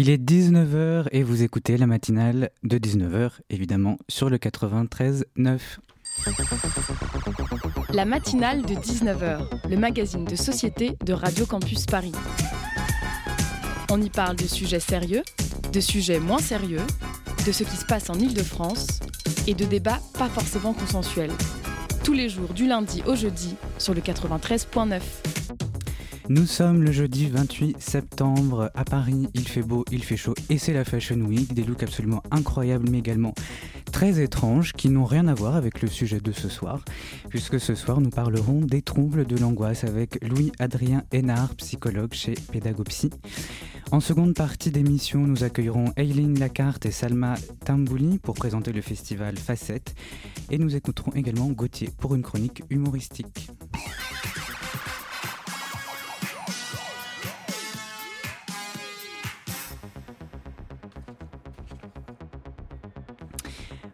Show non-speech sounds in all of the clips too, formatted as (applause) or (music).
Il est 19h et vous écoutez la matinale de 19h, évidemment, sur le 93.9. La matinale de 19h, le magazine de société de Radio Campus Paris. On y parle de sujets sérieux, de sujets moins sérieux, de ce qui se passe en Ile-de-France et de débats pas forcément consensuels. Tous les jours du lundi au jeudi sur le 93.9. Nous sommes le jeudi 28 septembre à Paris, il fait beau, il fait chaud et c'est la Fashion Week, des looks absolument incroyables mais également très étranges qui n'ont rien à voir avec le sujet de ce soir, puisque ce soir nous parlerons des troubles de l'angoisse avec Louis-Adrien Hénard, psychologue chez Pédagopsy. En seconde partie d'émission, nous accueillerons Eileen Lacarte et Salma Tambouli pour présenter le festival Facette et nous écouterons également Gauthier pour une chronique humoristique.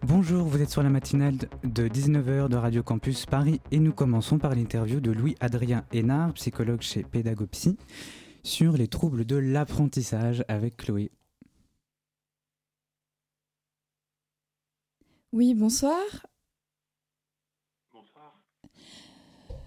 Bonjour, vous êtes sur la matinale de 19h de Radio Campus Paris et nous commençons par l'interview de Louis-Adrien Hénard, psychologue chez Pédagopsy, sur les troubles de l'apprentissage avec Chloé. Oui, bonsoir.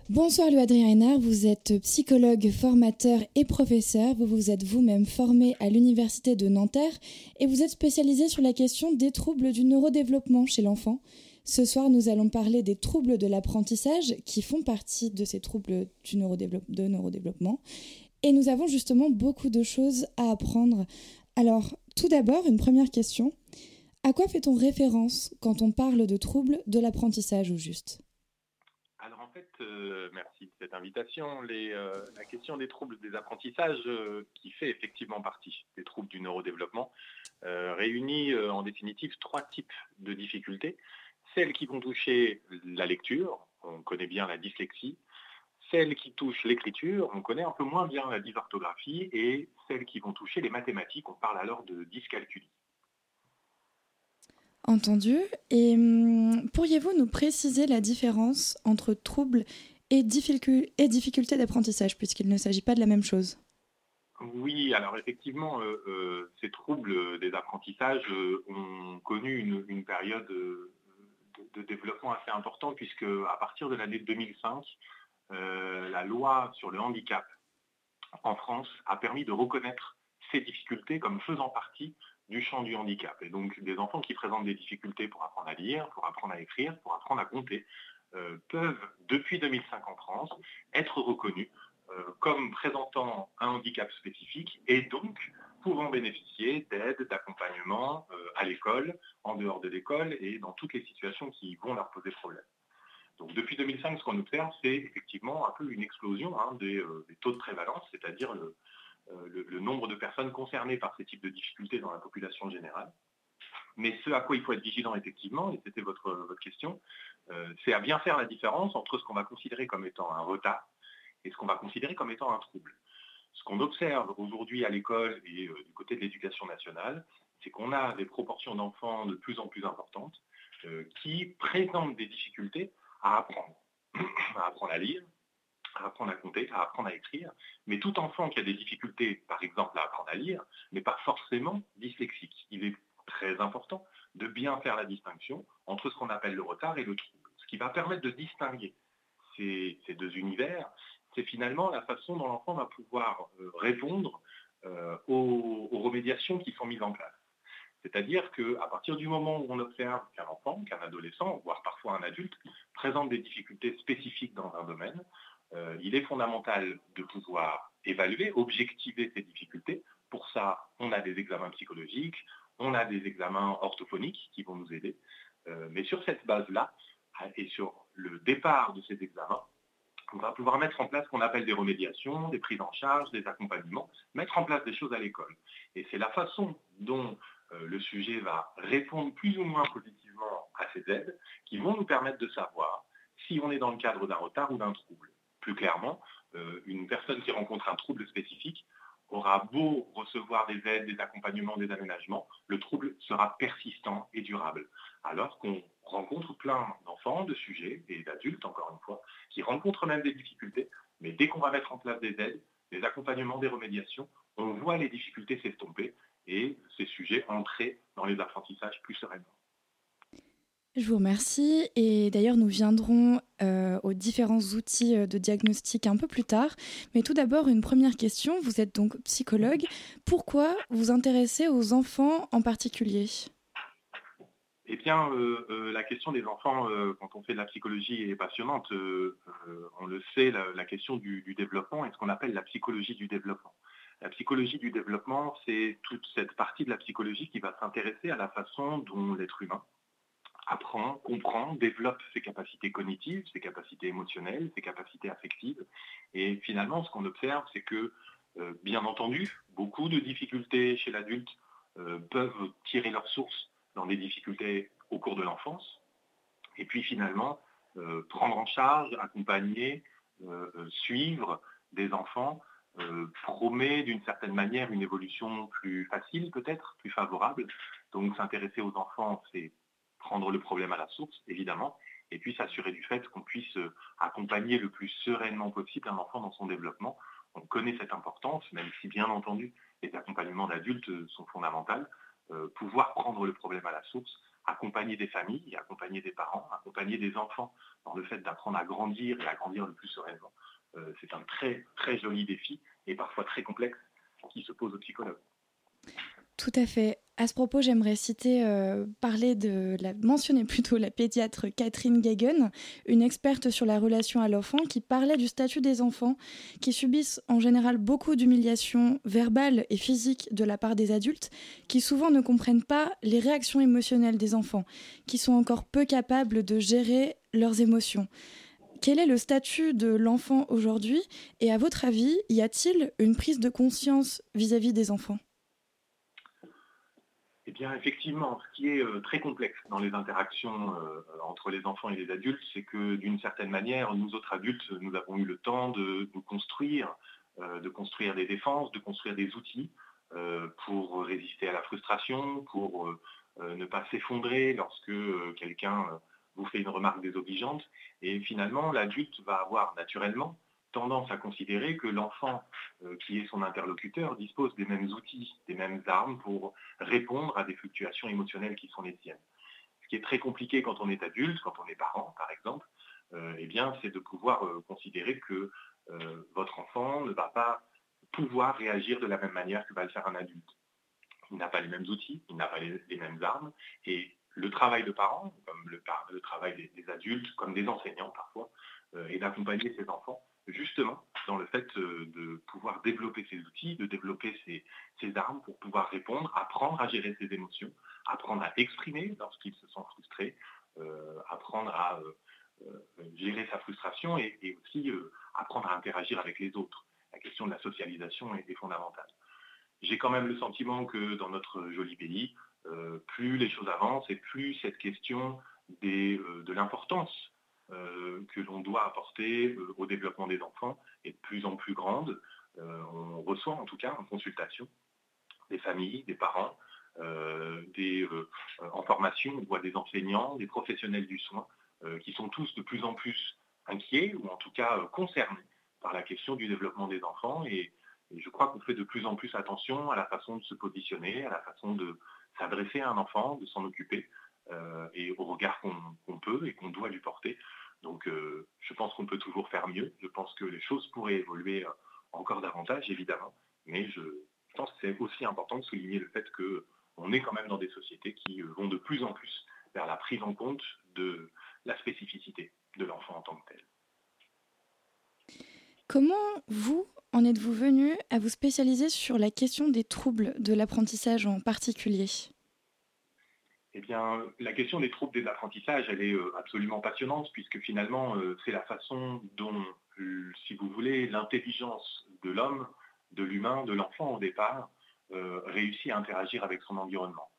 Bonsoir Louis-Adrien Hénard, vous êtes psychologue, formateur et professeur. Vous vous êtes vous-même formé à l'Université de Nanterre et vous êtes spécialisé sur la question des troubles du neurodéveloppement chez l'enfant. Ce soir, nous allons parler des troubles de l'apprentissage qui font partie de ces troubles du de neurodéveloppement. Et nous avons justement beaucoup de choses à apprendre. Alors, tout d'abord, une première question. À quoi fait-on référence quand on parle de troubles de l'apprentissage au juste? Euh, merci de cette invitation. Euh, la question des troubles des apprentissages, euh, qui fait effectivement partie des troubles du neurodéveloppement, réunit en définitive trois types de difficultés. Celles qui vont toucher la lecture, on connaît bien la dyslexie. Celles qui touchent l'écriture, on connaît un peu moins bien la dysorthographie. Et celles qui vont toucher les mathématiques, on parle alors de dyscalculie. Entendu. Et hum, pourriez-vous nous préciser la différence entre troubles et, difficultés d'apprentissage, puisqu'il ne s'agit pas de la même chose? Oui, alors effectivement, euh, euh, ces troubles des apprentissages euh, ont connu une, période de, développement assez importante, puisque à partir de l'année 2005, la loi sur le handicap en France a permis de reconnaître ces difficultés comme faisant partie du champ du handicap. Et donc des enfants qui présentent des difficultés pour apprendre à lire, pour apprendre à écrire, pour apprendre à compter, euh, peuvent, depuis 2005 en France, être reconnus euh, comme présentant un handicap spécifique et donc pouvant bénéficier d'aide, d'accompagnement euh, à l'école, en dehors de l'école et dans toutes les situations qui vont leur poser problème. Donc depuis 2005, ce qu'on observe, c'est effectivement un peu une explosion hein, des, taux de prévalence, c'est-à-dire le, euh, le, nombre de personnes concernées par ces types de difficultés dans la population générale. Mais ce à quoi il faut être vigilant, effectivement, et c'était votre, votre question, euh, c'est à bien faire la différence entre ce qu'on va considérer comme étant un retard et ce qu'on va considérer comme étant un trouble. Ce qu'on observe aujourd'hui à l'école et euh, du côté de l'éducation nationale, c'est qu'on a des proportions d'enfants de plus en plus importantes qui présentent des difficultés à apprendre, (clears throat) à apprendre à lire, à apprendre à compter, à apprendre à écrire. Mais tout enfant qui a des difficultés, par exemple, à apprendre à lire, n'est pas forcément dyslexique. Il est très important de bien faire la distinction entre ce qu'on appelle le retard et le trouble. Ce qui va permettre de distinguer ces, deux univers, c'est finalement la façon dont l'enfant va pouvoir euh, répondre euh, aux, aux remédiations qui sont mises en place. C'est-à-dire qu'à partir du moment où on observe qu'un enfant, qu'un adolescent, voire parfois un adulte, présente des difficultés spécifiques dans un domaine, euh, il est fondamental de pouvoir évaluer, objectiver ces difficultés. Pour ça, on a des examens psychologiques, on a des examens orthophoniques qui vont nous aider. Euh, mais sur cette base-là, et sur le départ de ces examens, on va pouvoir mettre en place ce qu'on appelle des remédiations, des prises en charge, des accompagnements, mettre en place des choses à l'école. Et c'est la façon dont euh, le sujet va répondre plus ou moins positivement à ces aides qui vont nous permettre de savoir si on est dans le cadre d'un retard ou d'un trouble plus clairement, euh, une personne qui rencontre un trouble spécifique aura beau recevoir des aides, des accompagnements, des aménagements, le trouble sera persistant et durable. Alors qu'on rencontre plein d'enfants, de sujets et d'adultes, encore une fois, qui rencontrent même des difficultés, mais dès qu'on va mettre en place des aides, des accompagnements, des remédiations, on voit les difficultés s'estomper et rentrer dans les apprentissages plus sereinement. Je vous remercie et d'ailleurs nous viendrons euh, aux différents outils euh, de diagnostic un peu plus tard. Mais tout d'abord une première question, vous êtes donc psychologue. Pourquoi vous intéressez aux enfants en particulier? Eh bien, euh, la question des enfants, quand on fait de la psychologie, est passionnante. on le sait, la, question du, du développement est ce qu'on appelle la psychologie du développement. La psychologie du développement, c'est toute cette partie de la psychologie qui va s'intéresser à la façon dont l'être humain, apprend, comprend, développe ses capacités cognitives, ses capacités émotionnelles, ses capacités affectives. Et finalement, ce qu'on observe, c'est que, euh, bien entendu, beaucoup de difficultés chez l'adulte euh, peuvent tirer leur source dans des difficultés au cours de l'enfance. Et puis finalement, euh, prendre en charge, accompagner, suivre des enfants promet d'une certaine manière une évolution plus facile peut-être, plus favorable. Donc s'intéresser aux enfants, c'est prendre le problème à la source, évidemment, et puis s'assurer du fait qu'on puisse euh, accompagner le plus sereinement possible un enfant dans son développement. On connaît cette importance, même si bien entendu les accompagnements d'adultes euh, sont fondamentaux. Euh, pouvoir prendre le problème à la source, accompagner des familles, accompagner des parents, accompagner des enfants dans le fait d'apprendre à grandir et à grandir le plus sereinement. c'est un très très joli défi et parfois très complexe qui se pose aux psychologues. Tout à fait. À ce propos, j'aimerais citer, euh, parler de la, mentionner plutôt la pédiatre Catherine Gagen, une experte sur la relation à l'enfant, qui parlait du statut des enfants, qui subissent en général beaucoup d'humiliations verbales et physiques de la part des adultes, qui souvent ne comprennent pas les réactions émotionnelles des enfants, qui sont encore peu capables de gérer leurs émotions. Quel est le statut de l'enfant aujourd'hui Et à votre avis, y a-t-il une prise de conscience vis à -vis des enfants? Eh bien, effectivement, ce qui est euh, très complexe dans les interactions euh, entre les enfants et les adultes, c'est que d'une certaine manière, nous autres adultes, nous avons eu le temps de nous construire, euh, de construire des défenses, de construire des outils pour résister à la frustration, pour ne pas s'effondrer lorsque quelqu'un vous fait une remarque désobligeante. Et finalement, l'adulte va avoir naturellement tendance à considérer que l'enfant euh, qui est son interlocuteur dispose des mêmes outils, des mêmes armes pour répondre à des fluctuations émotionnelles qui sont les siennes. Ce qui est très compliqué quand on est adulte, quand on est parent par exemple, euh, eh bien, c'est de pouvoir euh, considérer que votre enfant ne va pas pouvoir réagir de la même manière que va le faire un adulte. Il n'a pas les mêmes outils, il n'a pas les, mêmes armes, et le travail de parents, comme le, travail des, adultes, comme des enseignants parfois, est d'accompagner ces enfants justement dans le fait euh, de pouvoir développer ces outils, de développer ces, armes pour pouvoir répondre, apprendre à gérer ses émotions, apprendre à exprimer lorsqu'ils se sentent frustrés, euh, apprendre à euh, gérer sa frustration et, aussi apprendre à interagir avec les autres. La question de la socialisation est, fondamentale. J'ai quand même le sentiment que dans notre joli pays, plus les choses avancent et plus cette question de l'importance que l'on doit apporter euh, au développement des enfants est de plus en plus grande. Euh, on reçoit en tout cas en consultation des familles, des parents, en formation, on voit des enseignants, des professionnels du soin qui sont tous de plus en plus inquiets ou en tout cas concernés par la question du développement des enfants et, je crois qu'on fait de plus en plus attention à la façon de se positionner, à la façon de s'adresser à un enfant, de s'en occuper et au regard qu'on peut et qu'on doit lui porter donc euh, je pense qu'on peut toujours faire mieux. Je pense que les choses pourraient évoluer euh, encore davantage, évidemment. Mais je pense que c'est aussi important de souligner le fait qu'on est quand même dans des sociétés qui euh, vont de plus en plus vers la prise en compte de la spécificité de l'enfant en tant que tel. Comment vous en êtes-vous venu à vous spécialiser sur la question des troubles de l'apprentissage en particulier? Eh bien, la question des troubles des apprentissages, elle est euh, absolument passionnante, puisque finalement, euh, c'est la façon dont, euh, si vous voulez, l'intelligence de l'homme, de l'humain, de l'enfant au départ, réussit à interagir avec son environnement.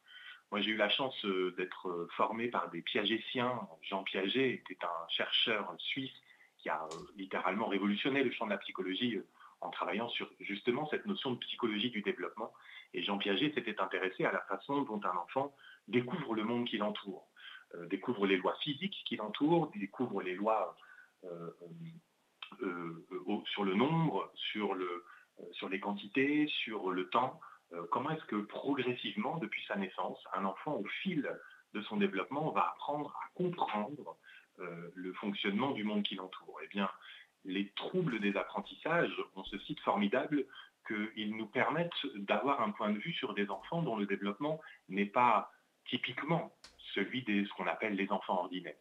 Moi, j'ai eu la chance d'être formé par des piagétiens. Jean Piaget était un chercheur suisse qui a littéralement révolutionné le champ de la psychologie en travaillant sur justement cette notion de psychologie du développement. Et Jean Piaget s'était intéressé à la façon dont un enfant découvre le monde qui l'entoure, euh, découvre les lois physiques qui l'entourent, découvre les lois euh, euh, sur le nombre, sur, le, sur les quantités, sur le temps, comment est-ce que progressivement, depuis sa naissance, un enfant, au fil de son développement, va apprendre à comprendre le fonctionnement du monde qui l'entoure? Eh bien, les troubles des apprentissages ont ce site formidable qu'ils nous permettent d'avoir un point de vue sur des enfants dont le développement n'est pas typiquement celui de ce qu'on appelle les enfants ordinaires.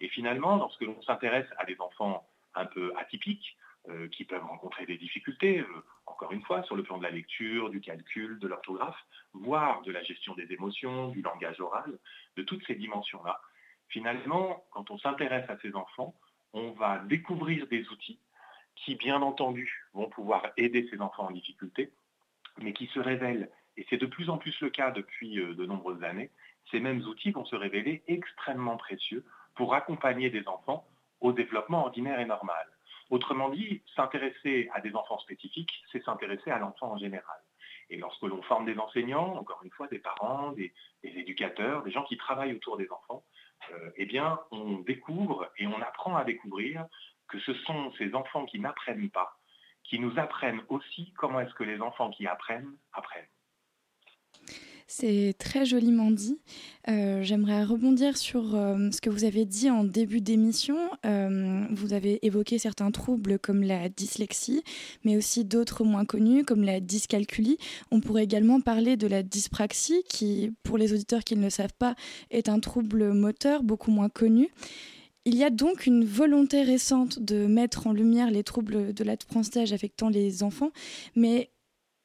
Et finalement, lorsque l'on s'intéresse à des enfants un peu atypiques, euh, qui peuvent rencontrer des difficultés, euh, encore une fois, sur le plan de la lecture, du calcul, de l'orthographe, voire de la gestion des émotions, du langage oral, de toutes ces dimensions-là. Finalement, quand on s'intéresse à ces enfants, on va découvrir des outils qui, bien entendu, vont pouvoir aider ces enfants en difficulté, mais qui se révèlent, et c'est de plus en plus le cas depuis euh, de nombreuses années, ces mêmes outils vont se révéler extrêmement précieux pour accompagner des enfants au développement ordinaire et normal. Autrement dit, s'intéresser à des enfants spécifiques, c'est s'intéresser à l'enfant en général. Et lorsque l'on forme des enseignants, encore une fois des parents, des, éducateurs, des gens qui travaillent autour des enfants, euh, eh bien, on découvre et on apprend à découvrir que ce sont ces enfants qui n'apprennent pas, qui nous apprennent aussi comment est-ce que les enfants qui apprennent apprennent. C'est très joliment dit. Euh, j'aimerais rebondir sur euh, ce que vous avez dit en début d'émission. Euh, vous avez évoqué certains troubles comme la dyslexie, mais aussi d'autres moins connus comme la dyscalculie. On pourrait également parler de la dyspraxie, qui, pour les auditeurs qui ne le savent pas, est un trouble moteur beaucoup moins connu. Il y a donc une volonté récente de mettre en lumière les troubles de l'apprentissage affectant les enfants, mais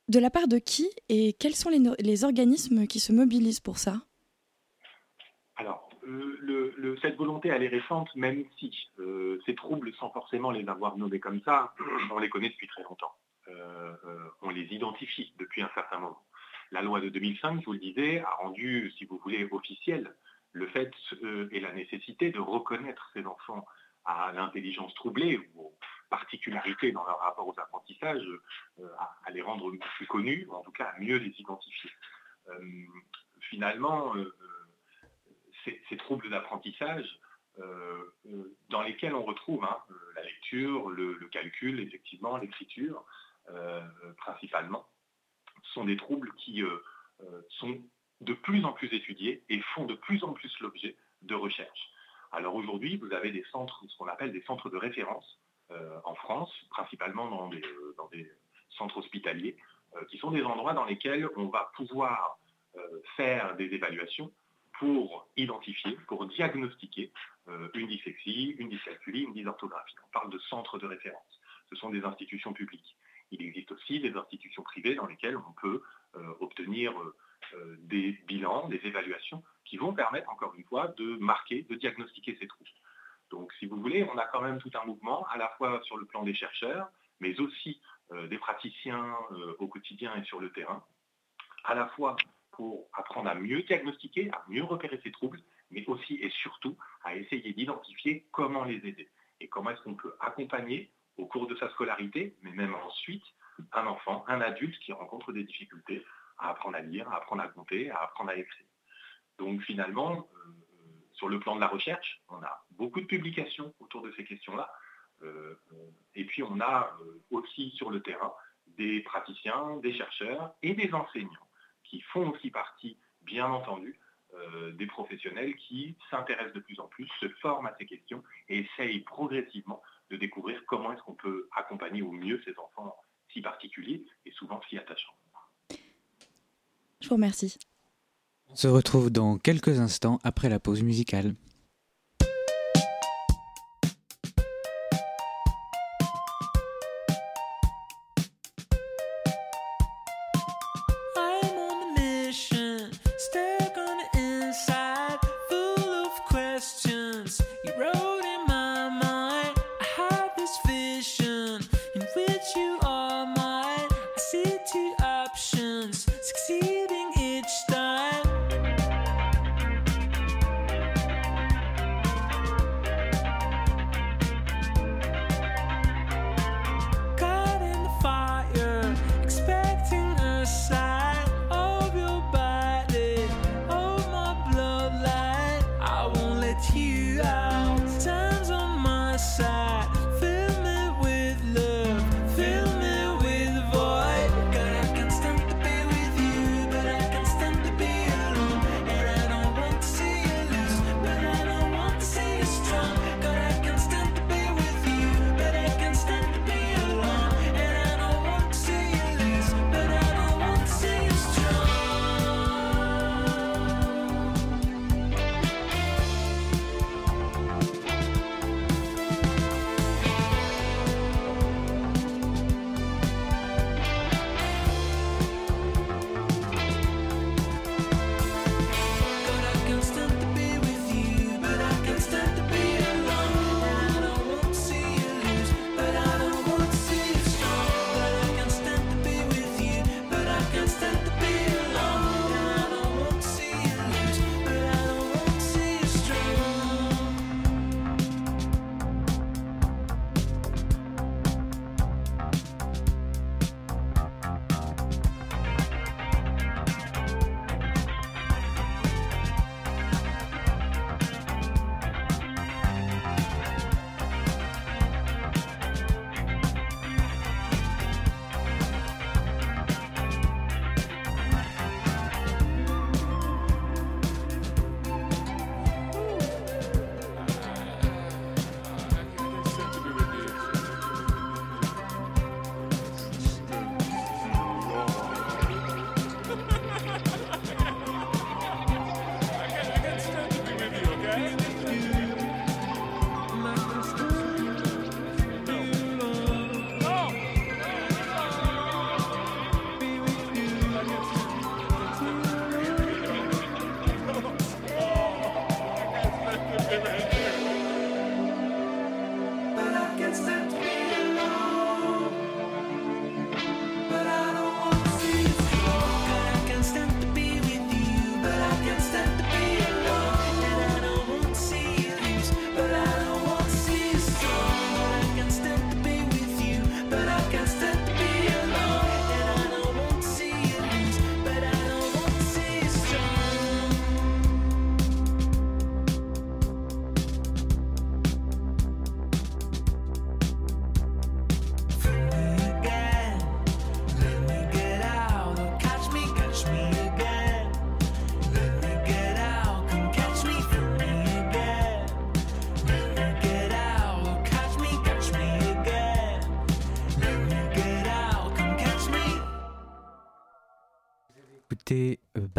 de la part de qui et quels sont les, organismes qui se mobilisent pour ça? Alors, euh, cette volonté, elle est récente, même si euh, ces troubles, sans forcément les avoir nommés comme ça, (clears throat) on les connaît depuis très longtemps. Euh, on les identifie depuis un certain moment. La loi de 2005, je vous le disais, a rendu, si vous voulez, officiel le fait et la nécessité de reconnaître ces enfants à l'intelligence troublée ou particularités dans leur rapport aux apprentissages, euh, à, les rendre plus connus, ou en tout cas à mieux les identifier. Euh, finalement, euh, ces, troubles d'apprentissage, dans lesquels on retrouve hein, la lecture, le, calcul, effectivement, l'écriture, principalement, sont des troubles qui sont de plus en plus étudiés et font de plus en plus l'objet de recherches. Alors aujourd'hui, vous avez des centres, ce qu'on appelle des centres de référence, en France, principalement dans des, euh, centres hospitaliers, euh, qui sont des endroits dans lesquels on va pouvoir faire des évaluations pour identifier, pour diagnostiquer une dyslexie, une dyscalculie, une dysorthographie. On parle de centres de référence. Ce sont des institutions publiques. Il existe aussi des institutions privées dans lesquelles on peut obtenir des bilans, des évaluations qui vont permettre, encore une fois, de marquer, de diagnostiquer ces troubles. Donc, si vous voulez, on a quand même tout un mouvement, à la fois sur le plan des chercheurs, mais aussi euh, des praticiens euh, au quotidien et sur le terrain, à la fois pour apprendre à mieux diagnostiquer, à mieux repérer ces troubles, mais aussi et surtout à essayer d'identifier comment les aider et comment est-ce qu'on peut accompagner au cours de sa scolarité, mais même ensuite, un enfant, un adulte qui rencontre des difficultés à apprendre à lire, à apprendre à compter, à apprendre à écrire. Donc finalement, euh, sur le plan de la recherche, on a beaucoup de publications autour de ces questions-là. Euh, et puis on a euh, aussi sur le terrain des praticiens, des chercheurs et des enseignants qui font aussi partie, bien entendu, euh, des professionnels qui s'intéressent de plus en plus, se forment à ces questions et essayent progressivement de découvrir comment est-ce qu'on peut accompagner au mieux ces enfants si particuliers et souvent si attachants. Je vous remercie. Se retrouve dans quelques instants après la pause musicale.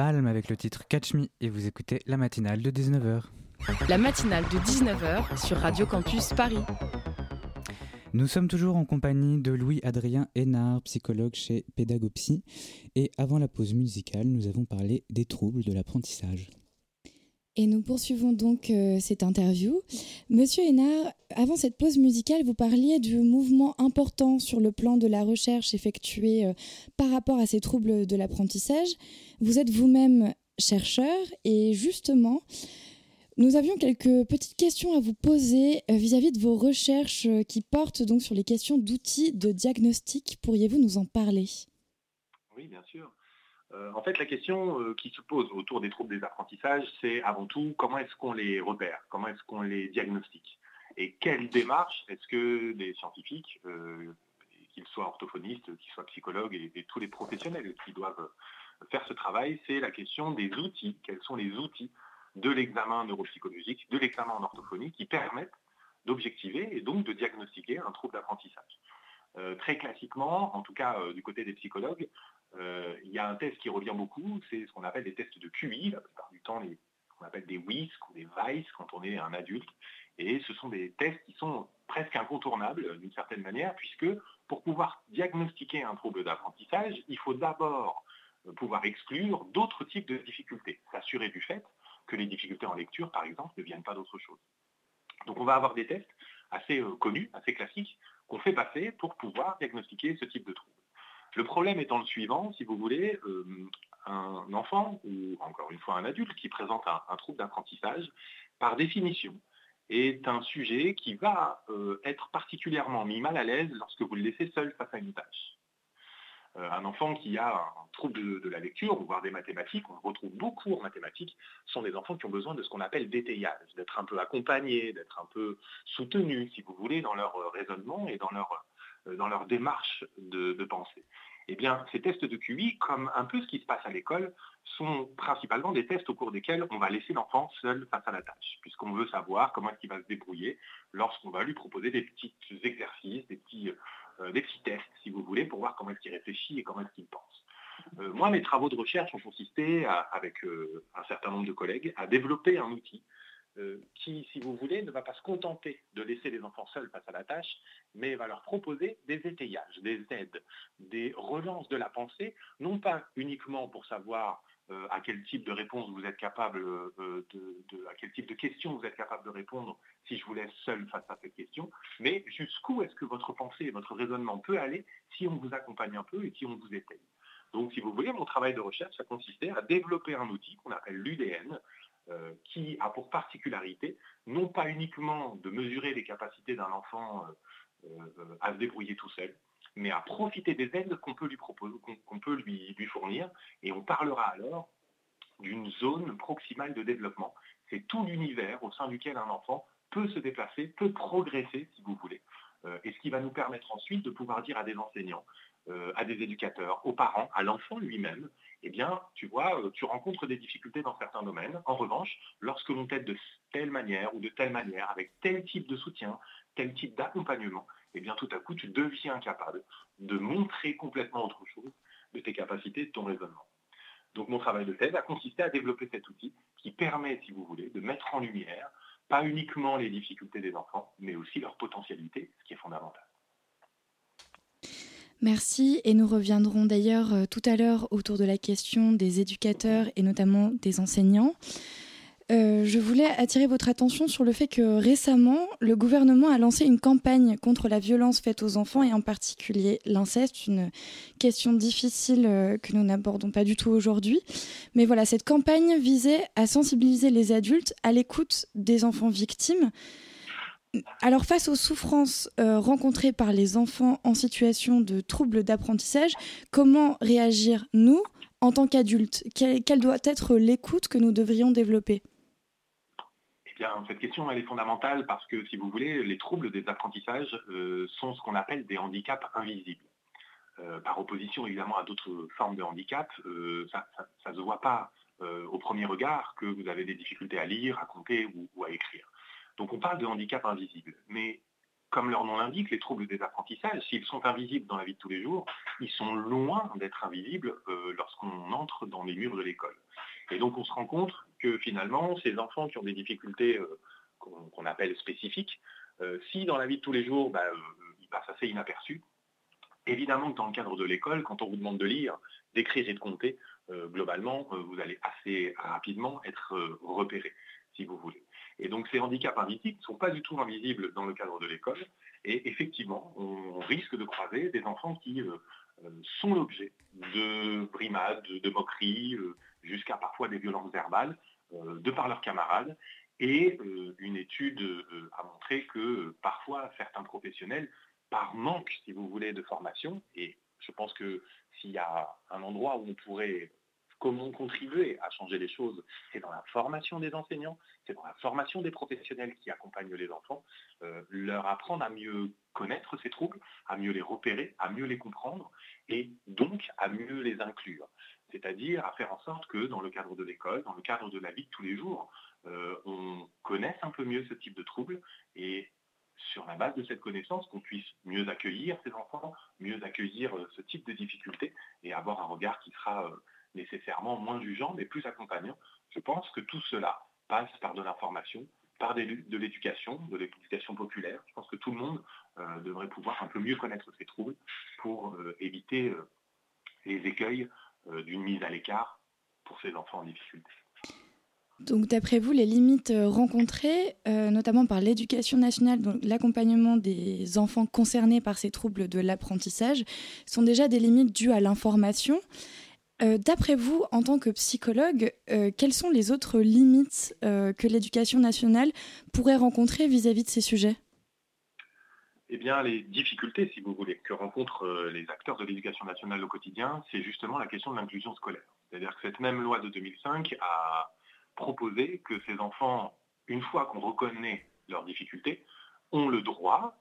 Avec le titre Catch Me et vous écoutez la matinale de 19h. La matinale de 19h sur Radio Campus Paris. Nous sommes toujours en compagnie de Louis-Adrien Hénard, psychologue chez Pédagopsy. Et avant la pause musicale, nous avons parlé des troubles de l'apprentissage. Et nous poursuivons donc euh, cette interview. Monsieur Hénard, avant cette pause musicale, vous parliez du mouvement important sur le plan de la recherche effectuée euh, par rapport à ces troubles de l'apprentissage. Vous êtes vous-même chercheur et justement, nous avions quelques petites questions à vous poser euh, vis-à-vis -vis de vos recherches qui portent donc sur les questions d'outils de diagnostic. Pourriez-vous nous en parler? Oui, bien sûr. Euh, en fait, la question euh, qui se pose autour des troubles des apprentissages, c'est avant tout comment est-ce qu'on les repère, comment est-ce qu'on les diagnostique? Et quelle démarche est-ce que des scientifiques, euh, qu'ils soient orthophonistes, qu'ils soient psychologues et, tous les professionnels qui doivent faire ce travail, c'est la question des outils. Quels sont les outils de l'examen neuropsychologique, de l'examen en orthophonie qui permettent d'objectiver et donc de diagnostiquer un trouble d'apprentissage? très classiquement, en tout cas du côté des psychologues, il y a un test qui revient beaucoup, c'est ce qu'on appelle des tests de QI, la plupart du temps les, qu'on appelle des WISC ou des VICE quand on est un adulte. Et ce sont des tests qui sont presque incontournables d'une certaine manière, puisque pour pouvoir diagnostiquer un trouble d'apprentissage, il faut d'abord pouvoir exclure d'autres types de difficultés, s'assurer du fait que les difficultés en lecture, par exemple, ne viennent pas d'autre chose. Donc on va avoir des tests assez euh, connus, assez classiques, qu'on fait passer pour pouvoir diagnostiquer ce type de trouble. Le problème étant le suivant, si vous voulez, euh, un enfant ou encore une fois un adulte qui présente un, trouble d'apprentissage, par définition, est un sujet qui va euh, être particulièrement mis mal à l'aise lorsque vous le laissez seul face à une tâche. Euh, un enfant qui a un trouble de, la lecture, voire des mathématiques, on retrouve beaucoup en mathématiques, sont des enfants qui ont besoin de ce qu'on appelle d'étayage, d'être un peu accompagnés, d'être un peu soutenus, si vous voulez, dans leur raisonnement et dans leur dans leur démarche de, pensée. Eh bien, ces tests de QI, comme un peu ce qui se passe à l'école, sont principalement des tests au cours desquels on va laisser l'enfant seul face à la tâche, puisqu'on veut savoir comment est-ce qu'il va se débrouiller lorsqu'on va lui proposer des petits exercices, des petits, euh, des petits tests, si vous voulez, pour voir comment est-ce qu'il réfléchit et comment est-ce qu'il pense. Euh, moi, mes travaux de recherche ont consisté, avec un certain nombre de collègues, à développer un outil euh, qui, si vous voulez, ne va pas se contenter de laisser les enfants seuls face à la tâche, mais va leur proposer des étayages, des aides, des relances de la pensée, non pas uniquement pour savoir euh, à quel type de réponse vous êtes capable euh, à quel type de questions vous êtes capable de répondre si je vous laisse seul face à cette question, mais jusqu'où est-ce que votre pensée et votre raisonnement peut aller si on vous accompagne un peu et si on vous étaye. Donc, si vous voulez, mon travail de recherche a consisté à développer un outil qu'on appelle l'UDN, qui a pour particularité non pas uniquement de mesurer les capacités d'un enfant euh, euh, à se débrouiller tout seul, mais à profiter des aides qu'on peut lui proposer, qu'on peut lui fournir, et on parlera alors d'une zone proximale de développement. C'est tout l'univers au sein duquel un enfant peut se déplacer, peut progresser, si vous voulez, et ce qui va nous permettre ensuite de pouvoir dire à des enseignants, à des éducateurs, aux parents, à l'enfant lui-même, eh bien, tu vois, euh, tu rencontres des difficultés dans certains domaines. En revanche, lorsque l'on t'aide de telle manière ou de telle manière, avec tel type de soutien, tel type d'accompagnement, eh bien, tout à coup, tu deviens capable de montrer complètement autre chose de tes capacités, de ton raisonnement. Donc, mon travail de thèse a consisté à développer cet outil qui permet, si vous voulez, de mettre en lumière pas uniquement les difficultés des enfants, mais aussi leur potentialité, ce qui est fondamental. Merci et nous reviendrons d'ailleurs euh, tout à l'heure autour de la question des éducateurs et notamment des enseignants. Euh, je voulais attirer votre attention sur le fait que récemment, le gouvernement a lancé une campagne contre la violence faite aux enfants et en particulier l'inceste, une question difficile euh, que nous n'abordons pas du tout aujourd'hui. Mais voilà, cette campagne visait à sensibiliser les adultes à l'écoute des enfants victimes alors face aux souffrances euh, rencontrées par les enfants en situation de troubles d'apprentissage, comment réagir nous en tant qu'adultes? Quelle, doit être l'écoute que nous devrions développer? Eh bien, cette question, est fondamentale parce que, si vous voulez, les troubles des apprentissages euh, sont ce qu'on appelle des handicaps invisibles. Euh, par opposition, évidemment, à d'autres formes de handicap, ça ne se voit pas au premier regard que vous avez des difficultés à lire, à compter ou à écrire. Donc on parle de handicap invisible. Mais comme leur nom l'indique, les troubles des apprentissages, s'ils sont invisibles dans la vie de tous les jours, ils sont loin d'être invisibles euh, lorsqu'on entre dans les murs de l'école. Et donc on se rend compte que finalement, ces enfants qui ont des difficultés euh, qu'on appelle spécifiques, euh, si dans la vie de tous les jours, bah, ils passent assez inaperçus, évidemment que dans le cadre de l'école, quand on vous demande de lire, d'écrire et de compter, globalement, vous allez assez rapidement être repéré, si vous voulez. Et donc ces handicaps invisibles ne sont pas du tout invisibles dans le cadre de l'école. Et effectivement, on risque de croiser des enfants qui euh, euh, sont l'objet de brimades, de moqueries, euh, jusqu'à parfois des violences verbales, de par leurs camarades. Et une étude a montré que parfois certains professionnels, par manque, si vous voulez, de formation, et je pense que s'il y a un endroit où on pourrait comment contribuer à changer les choses, c'est dans la formation des enseignants, c'est dans la formation des professionnels qui accompagnent les enfants, euh, leur apprendre à mieux connaître ces troubles, à mieux les repérer, à mieux les comprendre et donc à mieux les inclure. C'est-à-dire à faire en sorte que dans le cadre de l'école, dans le cadre de la vie de tous les jours, euh, on connaisse un peu mieux ce type de troubles et sur la base de cette connaissance, qu'on puisse mieux accueillir ces enfants, mieux accueillir euh, ce type de difficultés et avoir un regard qui sera nécessairement moins jugeant, mais plus accompagnant. Je pense que tout cela passe par de l'information, par de l'éducation, de l'éducation populaire. Je pense que tout le monde euh, devrait pouvoir un peu mieux connaître ces troubles pour euh, éviter euh, les écueils d'une mise à l'écart pour ces enfants en difficulté. Donc, d'après vous, les limites rencontrées, notamment par l'éducation nationale, donc l'accompagnement des enfants concernés par ces troubles de l'apprentissage, sont déjà des limites dues à l'information. Euh, d'après vous, en tant que psychologue, euh, quelles sont les autres limites euh, que l'éducation nationale pourrait rencontrer vis-à-vis de ces sujets? Eh bien, les difficultés, si vous voulez, que rencontrent les acteurs de l'éducation nationale au quotidien, c'est justement la question de l'inclusion scolaire. C'est-à-dire que cette même loi de 2005 a proposé que ces enfants, une fois qu'on reconnaît leurs difficultés, ont le droit,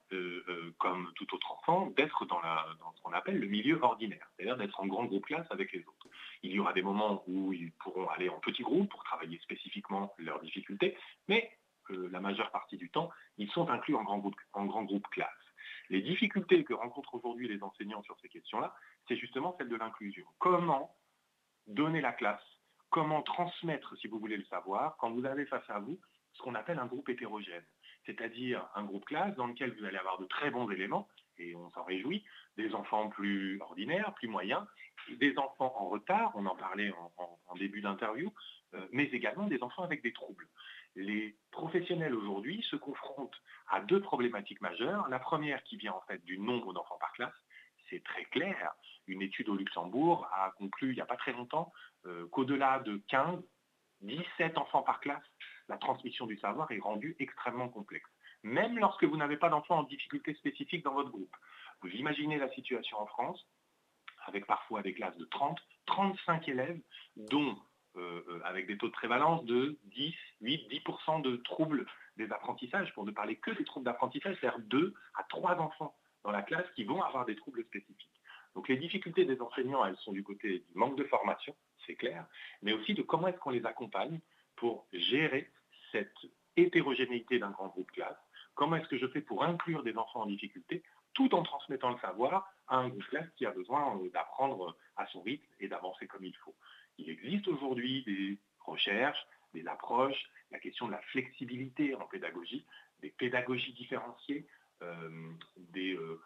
comme tout autre enfant, d'être dans, dans, ce qu'on appelle le milieu ordinaire, c'est-à-dire d'être en grand groupe classe avec les autres. Il y aura des moments où ils pourront aller en petits groupes pour travailler spécifiquement leurs difficultés, mais euh, la majeure partie du temps, ils sont inclus en grand, groupe, en grand groupe classe. Les difficultés que rencontrent aujourd'hui les enseignants sur ces questions-là, c'est justement celle de l'inclusion. Comment donner la classe? Comment transmettre, si vous voulez le savoir, quand vous avez face à vous ce qu'on appelle un groupe hétérogène, c'est-à-dire un groupe classe dans lequel vous allez avoir de très bons éléments, et on s'en réjouit, des enfants plus ordinaires, plus moyens, des enfants en retard, on en parlait en, début d'interview, euh, mais également des enfants avec des troubles. Les professionnels aujourd'hui se confrontent à deux problématiques majeures. La première qui vient en fait du nombre d'enfants par classe, c'est très clair. Une étude au Luxembourg a conclu il n'y a pas très longtemps euh, qu'au-delà de 15, 17 enfants par classe, la transmission du savoir est rendue extrêmement complexe. Même lorsque vous n'avez pas d'enfants en difficulté spécifique dans votre groupe. Vous imaginez la situation en France, avec parfois des classes de 30, 35 élèves, dont euh, euh, avec des taux de prévalence de 10, 8, 10% de troubles des apprentissages, pour ne parler que des troubles d'apprentissage, c'est-à-dire 2 à 3 enfants dans la classe qui vont avoir des troubles spécifiques. Donc les difficultés des enseignants, elles sont du côté du manque de formation, clair, mais aussi de comment est-ce qu'on les accompagne pour gérer cette hétérogénéité d'un grand groupe classe, comment est-ce que je fais pour inclure des enfants en difficulté tout en transmettant le savoir à un groupe classe qui a besoin euh, d'apprendre à son rythme et d'avancer comme il faut. Il existe aujourd'hui des recherches, des approches, la question de la flexibilité en pédagogie, des pédagogies différenciées, euh, des, euh,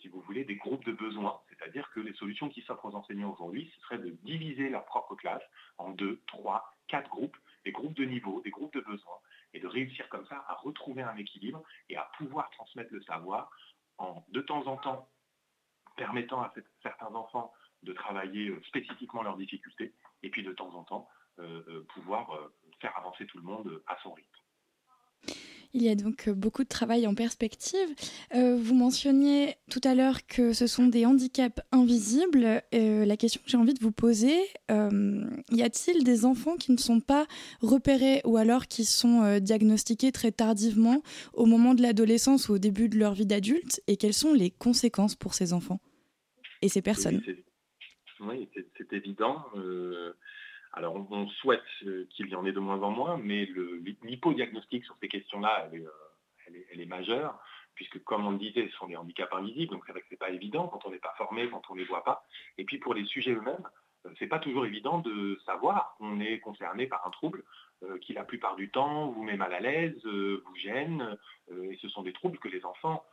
si vous voulez, des groupes de besoins. C'est-à-dire que les solutions qui s'offrent aux enseignants aujourd'hui, ce serait de diviser leur propre classe en deux, trois, quatre groupes, des groupes de niveau, des groupes de besoins, et de réussir comme ça à retrouver un équilibre et à pouvoir transmettre le savoir en de temps en temps permettant à certains enfants de travailler euh, spécifiquement leurs difficultés et puis de temps en temps euh, euh, pouvoir faire avancer tout le monde à son rythme. Il y a donc beaucoup de travail en perspective. vous mentionniez tout à l'heure que ce sont des handicaps invisibles. la question que j'ai envie de vous poser, y a-t-il des enfants qui ne sont pas repérés ou alors qui sont diagnostiqués très tardivement au moment de l'adolescence ou au début de leur vie d'adulte? Et quelles sont les conséquences pour ces enfants et ces personnes? Oui, c'est évident. Alors, on, souhaite euh, qu'il y en ait de moins en moins, mais l'hypodiagnostic sur ces questions-là, euh, elle, est, majeure. puisque comme on le disait, ce sont des handicaps invisibles, donc c'est vrai que ce n'est pas évident quand on n'est pas formé, quand on ne les voit pas. Et puis pour les sujets eux-mêmes, ce n'est pas toujours évident de savoir qu'on est concerné par un trouble qui la plupart du temps vous met mal à l'aise, vous gêne, et ce sont des troubles que les enfants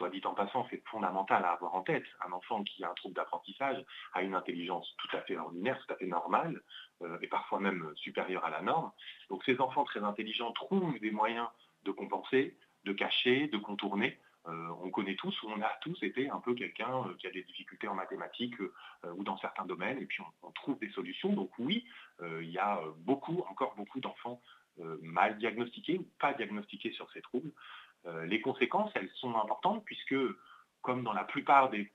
soit dit en passant, c'est fondamental à avoir en tête. Un enfant qui a un trouble d'apprentissage a une intelligence tout à fait ordinaire, tout à fait normale, euh, et parfois même supérieure à la norme. Donc ces enfants très intelligents trouvent des moyens de compenser, de cacher, de contourner. Euh, on connaît tous, on a tous été un peu quelqu'un euh, qui a des difficultés en mathématiques ou dans certains domaines, et puis on, trouve des solutions. Donc oui, il y a beaucoup, encore beaucoup d'enfants mal diagnostiqués ou pas diagnostiqués sur ces troubles. Euh, les conséquences, elles sont importantes puisque, comme dans la plupart des,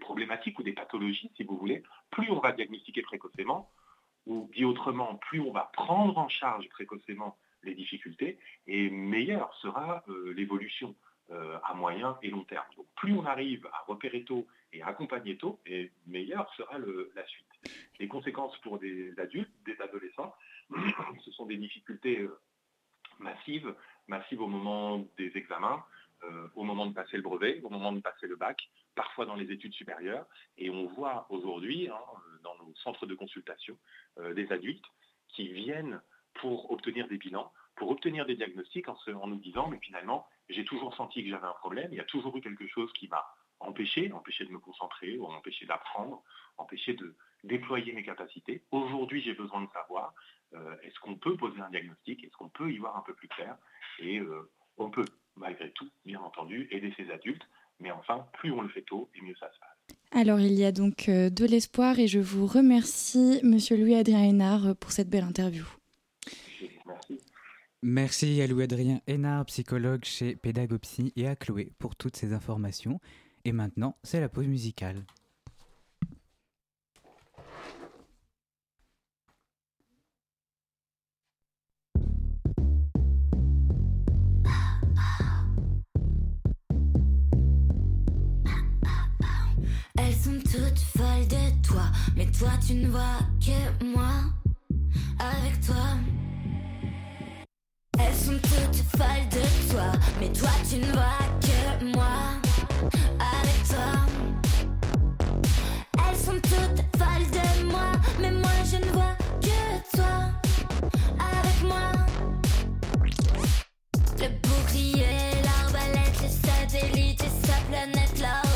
problématiques ou des pathologies, si vous voulez, plus on va diagnostiquer précocement, ou dit autrement, plus on va prendre en charge précocement les difficultés, et meilleure sera euh, l'évolution euh, à moyen et long terme. Donc plus on arrive à repérer tôt et à accompagner tôt, et meilleure sera la suite. Les conséquences pour des adultes, des adolescents, (coughs) ce sont des difficultés massives massive au moment des examens, euh, au moment de passer le brevet, au moment de passer le bac, parfois dans les études supérieures. Et on voit aujourd'hui, hein, dans nos centres de consultation, euh, des adultes qui viennent pour obtenir des bilans, pour obtenir des diagnostics en, en nous disant, mais finalement, j'ai toujours senti que j'avais un problème, il y a toujours eu quelque chose qui m'a empêché, empêché de me concentrer, ou empêché d'apprendre, empêché de déployer mes capacités. Aujourd'hui, j'ai besoin de savoir, est-ce qu'on peut poser un diagnostic, est-ce qu'on peut y voir un peu plus clair, et euh, on peut, malgré tout, bien entendu, aider ces adultes, mais enfin, plus on le fait tôt, et mieux ça se passe. Alors, il y a donc euh, de l'espoir, et je vous remercie, Monsieur Louis-Adrien Hénard, pour cette belle interview. Merci. Merci à Louis-Adrien Hénard, psychologue chez Pédagopsy, et à Chloé pour toutes ces informations. Et maintenant, c'est la pause musicale. Mais toi tu ne vois que moi avec toi. Elles sont toutes folles de toi, mais toi tu ne vois que moi avec toi. Elles sont toutes folles de moi, mais moi je ne vois que toi avec moi. Le bouclier, l'arbalète, le satellite et sa planète, la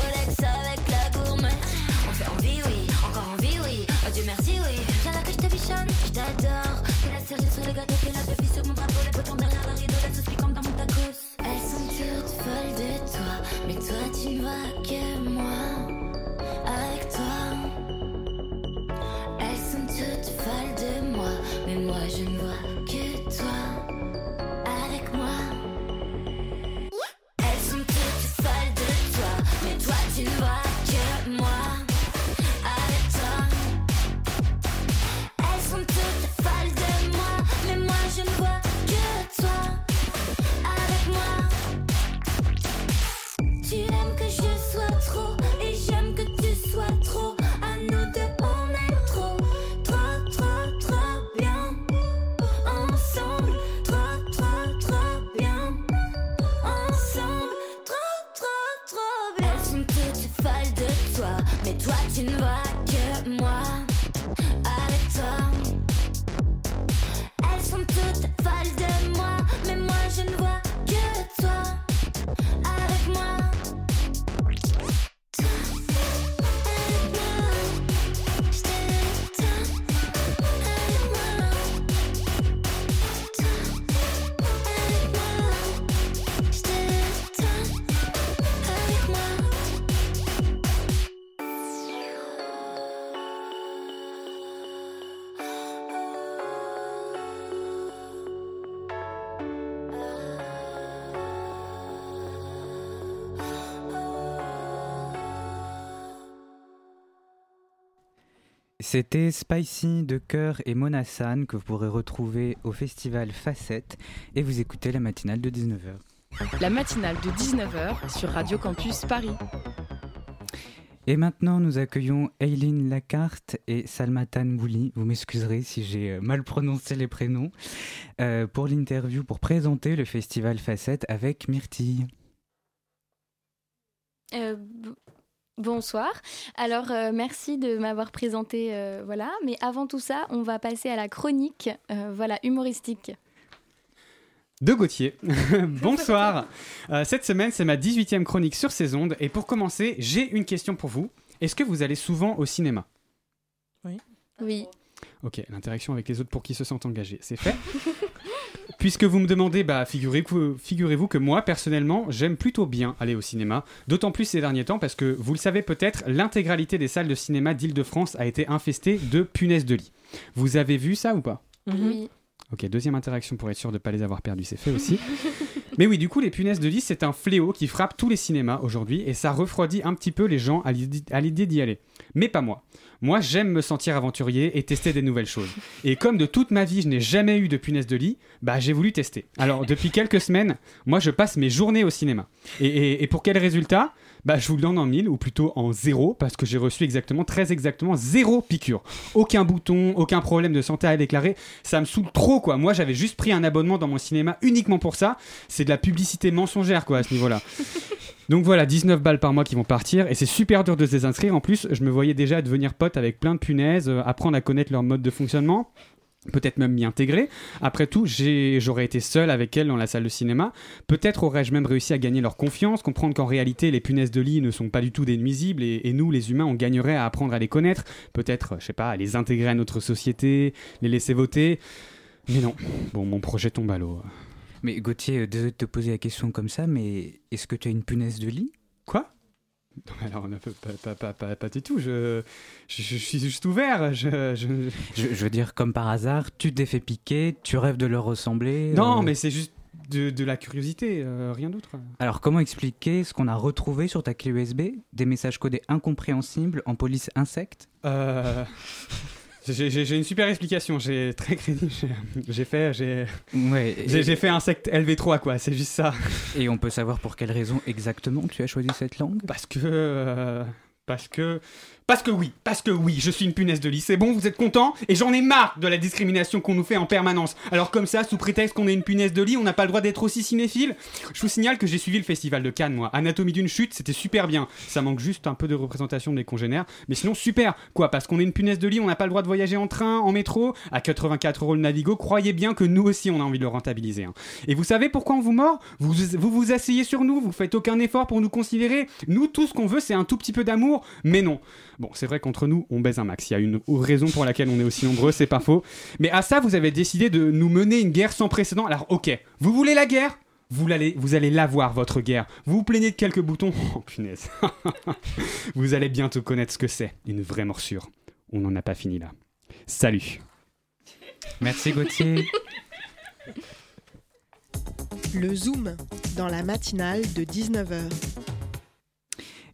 C'était Spicy de Cœur et Monassan que vous pourrez retrouver au festival Facette et vous écoutez la matinale de 19h. La matinale de 19h sur Radio Campus Paris. Et maintenant, nous accueillons Eileen Lacarte et Salmatan Bouli. Vous m'excuserez si j'ai euh, mal prononcé les prénoms. euh, pour l'interview, pour présenter le festival Facette avec Myrtille. Euh, bonsoir. Alors, euh, merci de m'avoir présenté. euh, voilà. Mais avant tout ça, on va passer à la chronique euh, voilà, humoristique. de Gauthier. (laughs) Bonsoir. Euh, cette semaine, c'est ma 18e chronique sur ces ondes. Et pour commencer, j'ai une question pour vous. Est-ce que vous allez souvent au cinéma? Oui. Ok, l'interaction avec les autres pour qui se sentent engagés, c'est fait. (laughs) Puisque vous me demandez, bah, figurez-vous figurez-vous que moi, personnellement, j'aime plutôt bien aller au cinéma. D'autant plus ces derniers temps parce que, vous le savez peut-être, l'intégralité des salles de cinéma d'Île-de-France a été infestée de punaises de lit. Vous avez vu ça ou pas? Oui. Ok, deuxième interaction pour être sûr de ne pas les avoir perdus, c'est fait aussi. (laughs) Mais oui, du coup, les punaises de lit, c'est un fléau qui frappe tous les cinémas aujourd'hui et ça refroidit un petit peu les gens à l'idée d'y aller. Mais pas moi. Moi, j'aime me sentir aventurier et tester des nouvelles choses. Et comme de toute ma vie, je n'ai jamais eu de punaises de lit, bah j'ai voulu tester. Alors, depuis quelques semaines, moi, je passe mes journées au cinéma. Et pour quel résultat? Bah, je vous le donne en mille, ou plutôt en zéro, parce que j'ai reçu exactement, très exactement, zéro piqûre. Aucun bouton, aucun problème de santé à déclarer. Ça me saoule trop, quoi. Moi, j'avais juste pris un abonnement dans mon cinéma uniquement pour ça. C'est de la publicité mensongère, quoi, à ce niveau-là. (laughs) Donc voilà, 19 balles par mois qui vont partir, et c'est super dur de se désinscrire. En plus, je me voyais déjà devenir pote avec plein de punaises, euh, apprendre à connaître leur mode de fonctionnement peut-être même m'y intégrer. Après tout, j'aurais été seul avec elles dans la salle de cinéma. Peut-être aurais-je même réussi à gagner leur confiance, comprendre qu'en réalité, les punaises de lit ne sont pas du tout des nuisibles et, et nous, les humains, on gagnerait à apprendre à les connaître. Peut-être, je sais pas, à les intégrer à notre société, les laisser voter. Mais non, bon, mon projet tombe à l'eau. Mais Gauthier, euh, désolé de te poser la question comme ça, mais est-ce que tu as une punaise de lit? Quoi? Non, alors, on a pas, pas, pas, pas, pas du tout. Je, je, je suis juste ouvert. Je, je- je, je veux dire, comme par hasard, tu t'es fait piquer, tu rêves de leur ressembler. Non, euh, mais c'est juste de, de la curiosité, euh, rien d'autre. Alors, comment expliquer ce qu'on a retrouvé sur ta clé USB Des messages codés incompréhensibles en police insecte? Euh, J'ai une super explication, j'ai très crédible. (laughs) j'ai- fait, j'ai Ouais. fait un secte LV3 quoi, c'est juste ça. Et on peut savoir pour quelle raison exactement tu as choisi cette langue? Parce que euh, parce que parce que oui, parce que oui, je suis une punaise de lit. C'est bon, vous êtes content Et j'en ai marre de la discrimination qu'on nous fait en permanence. Alors comme ça, sous prétexte qu'on est une punaise de lit, on n'a pas le droit d'être aussi cinéphile. Je vous signale que j'ai suivi le festival de Cannes moi. Anatomie d'une chute, c'était super bien. Ça manque juste un peu de représentation de mes congénères, mais sinon super. Quoi Parce qu'on est une punaise de lit, on n'a pas le droit de voyager en train, en métro, à 84 euros le Navigo. Croyez bien que nous aussi on a envie de le rentabiliser. hein. Et vous savez pourquoi on vous mord? Vous, vous vous asseyez sur nous, vous faites aucun effort pour nous considérer. Nous, tout ce qu'on veut, c'est un tout petit peu d'amour, mais non. Bon, c'est vrai qu'entre nous, on baise un max. Il y a une raison pour laquelle on est aussi nombreux, c'est pas faux. Mais à ça, vous avez décidé de nous mener une guerre sans précédent. Alors, ok, vous voulez la guerre? Vous allez, vous allez l'avoir, votre guerre. Vous vous plaignez de quelques boutons (laughs) Oh punaise. (laughs) vous allez bientôt connaître ce que c'est, une vraie morsure. On n'en a pas fini là. Salut. Merci Gauthier. Le Zoom, dans la matinale de 19h.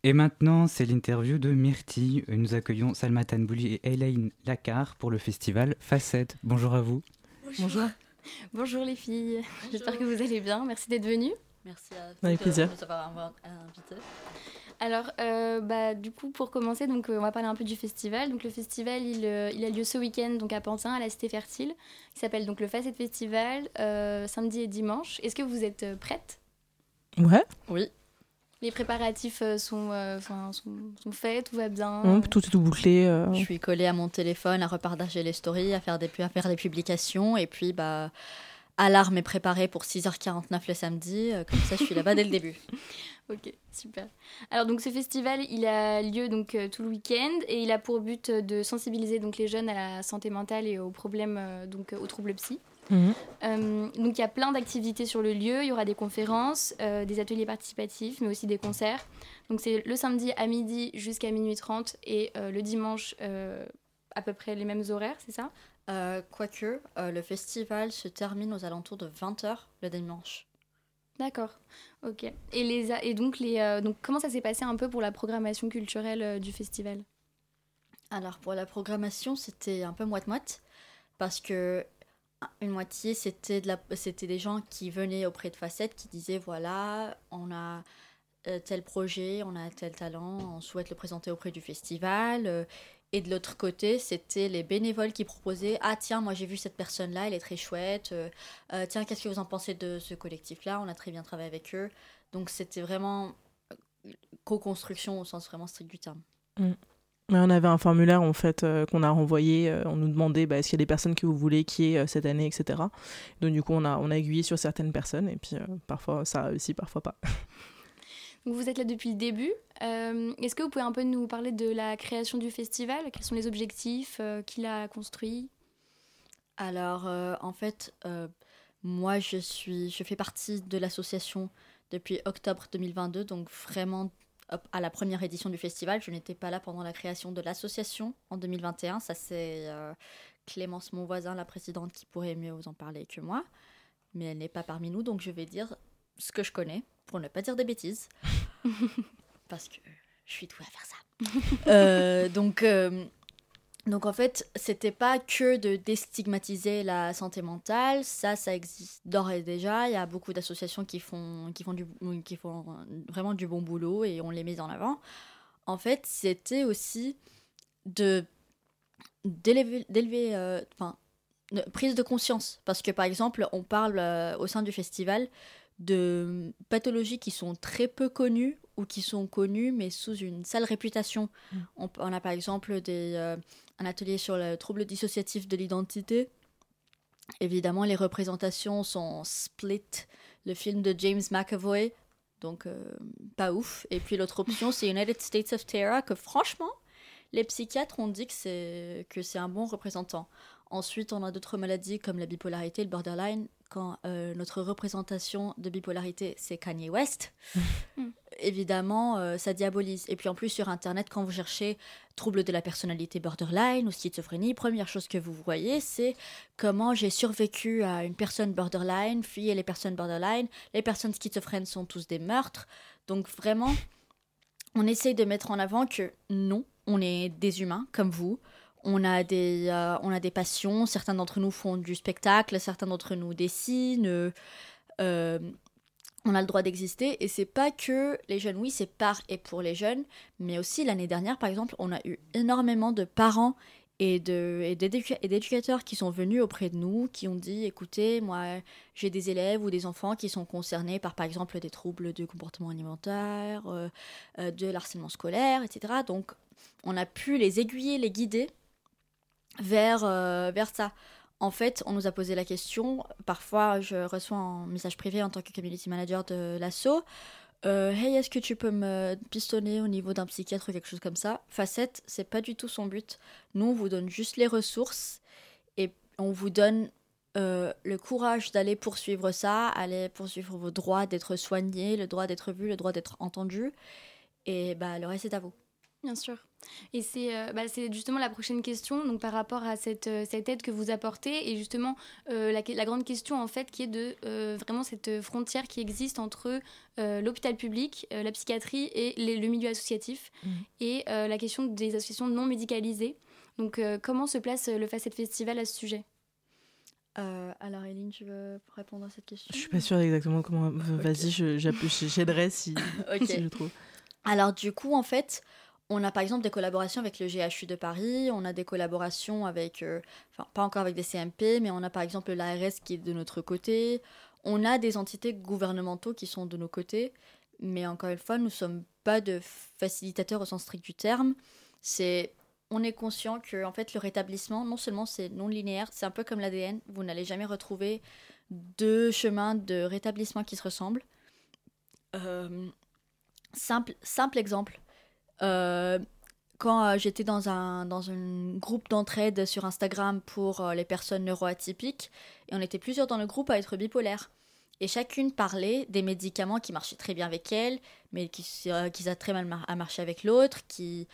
Et maintenant, c'est l'interview de Myrtille. Nous accueillons Salma Tanbouli et Elaine Lacar pour le festival Facette. Bonjour à vous. Bonjour. Bonjour les filles. J'espère que vous allez bien. Merci d'être venues. Merci à Avec de plaisir. nous avoir inv- invités. Alors, euh, bah, du coup, pour commencer, donc, euh, on va parler un peu du festival. Donc, le festival, il, euh, il a lieu ce week-end donc à Pantin, à la Cité Fertile, qui s'appelle donc le Facette Festival, euh, samedi et dimanche. Est-ce que vous êtes euh, prêtes? Ouais, Oui, Les préparatifs euh, sont, euh, enfin, sont, sont faits, tout va bien. hum, tout est tout bouclé. euh. je suis collée à mon téléphone, à repartager les stories, à faire des, à faire des publications. Et puis, bah, alarme est préparée pour 6h49 le samedi. Comme ça, je suis là-bas dès le début. (laughs) Ok, super. Alors donc ce festival, il a lieu donc tout le week-end et il a pour but de sensibiliser donc les jeunes à la santé mentale et aux problèmes donc aux troubles psy. Mhm. Euh, donc il y a plein d'activités sur le lieu. Il y aura des conférences, euh, des ateliers participatifs, mais aussi des concerts. Donc c'est le samedi à midi jusqu'à minuit 30 et euh, le dimanche euh, à peu près les mêmes horaires, c'est ça? Euh, Quoique, euh, le festival se termine aux alentours de 20h le dimanche. D'accord. Ok. Et les a- et donc les euh, donc comment ça s'est passé un peu pour la programmation culturelle euh, du festival? Alors pour la programmation, c'était un peu moite-moite parce que une moitié c'était de c'était des gens qui venaient auprès de Facette qui disaient voilà, on a euh, tel projet, on a tel talent, on souhaite le présenter auprès du festival euh, et de l'autre côté, c'était les bénévoles qui proposaient Ah, tiens, moi j'ai vu cette personne-là, elle est très chouette. euh, tiens, qu'est-ce que vous en pensez de ce collectif-là On a très bien travaillé avec eux. Donc c'était vraiment co-construction au sens vraiment strict du terme. Ouais, on avait un formulaire en fait euh, qu'on a renvoyé. euh, on nous demandait bah, est-ce qu'il y a des personnes que vous voulez qui est cette année, etc. Donc du coup on a on a aiguillé sur certaines personnes et puis euh, parfois ça a réussi, parfois pas. (laughs) Donc vous êtes là depuis le début. Euh, Est-ce que vous pouvez un peu nous parler de la création du festival? Quels sont les objectifs euh, qu'il a construit? Alors, euh, en fait, euh, moi, je, suis, je fais partie de l'association depuis octobre 2022, donc vraiment à la première édition du festival. Je n'étais pas là pendant la création de l'association en 2021. Ça, c'est euh, Clémence, mon voisin, la présidente, qui pourrait mieux vous en parler que moi. Mais elle n'est pas parmi nous, donc je vais dire ce que je connais, pour ne pas dire des bêtises. (laughs) Parce que je suis douée à faire ça. (laughs) Euh, donc... euh, donc en fait, c'était pas que de déstigmatiser la santé mentale, ça, ça existe d'ores et déjà. Il y a beaucoup d'associations qui font, qui, font du, qui font vraiment du bon boulot et on les met en avant. En fait, c'était aussi de d'élever, d'élever, euh, enfin, de- prise de conscience. Parce que par exemple, on parle euh, au sein du festival de pathologies qui sont très peu connues ou qui sont connues mais sous une sale réputation. On, on a par exemple des, euh, un atelier sur le trouble dissociatif de l'identité. Évidemment, les représentations sont split. Le film de James McAvoy, donc euh, pas ouf. Et puis l'autre option, c'est United States of Terror, que franchement, les psychiatres ont dit que c'est que c'est un bon représentant. Ensuite, on a d'autres maladies comme la bipolarité, le borderline. Quand euh, notre représentation de bipolarité, c'est Kanye West, (laughs) évidemment, euh, ça diabolise. Et puis en plus, sur Internet, quand vous cherchez trouble de la personnalité borderline ou schizophrénie, première chose que vous voyez, c'est comment j'ai survécu à une personne borderline, fuyez les personnes borderline, les personnes schizophrènes sont tous des meurtres. Donc vraiment, on essaye de mettre en avant que non, on est des humains comme vous. On a des, euh, on a des passions. Certains d'entre nous font du spectacle, certains d'entre nous dessinent. euh, on a le droit d'exister et c'est pas que les jeunes, oui, c'est par et pour les jeunes, mais aussi l'année dernière, par exemple, on a eu énormément de parents et d'éducateurs qui sont venus auprès de nous, qui ont dit, écoutez, moi, j'ai des élèves ou des enfants qui sont concernés par, par exemple, des troubles de comportement alimentaire, euh, euh, de l'harcèlement scolaire, etc. Donc, on a pu les aiguiller, les guider vers, euh, vers ça. En fait, on nous a posé la question. Parfois, je reçois un message privé en tant que community manager de l'asso. Euh, hey, est-ce que tu peux me pistonner au niveau d'un psychiatre ou quelque chose comme ça? Facette, c'est pas du tout son but. Nous, on vous donne juste les ressources et on vous donne euh, le courage d'aller poursuivre ça, aller poursuivre vos droits d'être soigné, le droit d'être vu, le droit d'être entendu. Et bah, le reste est à vous. Bien sûr. Et c'est euh, bah, c'est justement la prochaine question, donc par rapport à cette, euh, cette aide que vous apportez, et justement euh, la, la grande question en fait qui est de euh, vraiment cette frontière qui existe entre euh, l'hôpital public, euh, la psychiatrie et les- le milieu associatif, Mhm. et euh, la question des associations non médicalisées. Donc euh, comment se place le Facette Festival à ce sujet? Euh, alors, Eline, tu veux répondre à cette question? Je suis pas sûre exactement comment. Vas-y, j'aiderai si, (laughs) Ok. si je trouve. Alors du coup, en fait, on a par exemple des collaborations avec le GHU de Paris, on a des collaborations avec, euh, enfin pas encore avec des CMP, mais on a par exemple l'ARS qui est de notre côté, on a des entités gouvernementaux qui sont de nos côtés, mais encore une fois, nous ne sommes pas de facilitateurs au sens strict du terme. C'est on est conscient que en fait le rétablissement non seulement c'est non linéaire, c'est un peu comme l'ADN, vous n'allez jamais retrouver deux chemins de rétablissement qui se ressemblent. Euh, simple, simple exemple. Euh, quand euh, j'étais dans un, dans un groupe d'entraide sur Instagram pour euh, les personnes neuroatypiques, et on était plusieurs dans le groupe à être bipolaires. Et chacune parlait des médicaments qui marchaient très bien avec elle, mais qui, qui a très mal à marcher avec l'autre, qui...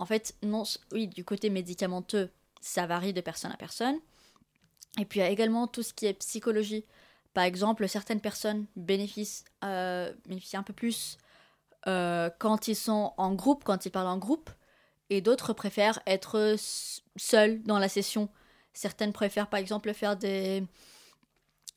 En fait, non, oui, du côté médicamenteux, ça varie de personne à personne. Et puis il y a également tout ce qui est psychologie. Par exemple, certaines personnes bénéficient, euh, bénéficient un peu plus euh, quand ils sont en groupe, quand ils parlent en groupe, et d'autres préfèrent être seuls dans la session. Certaines préfèrent par exemple faire des,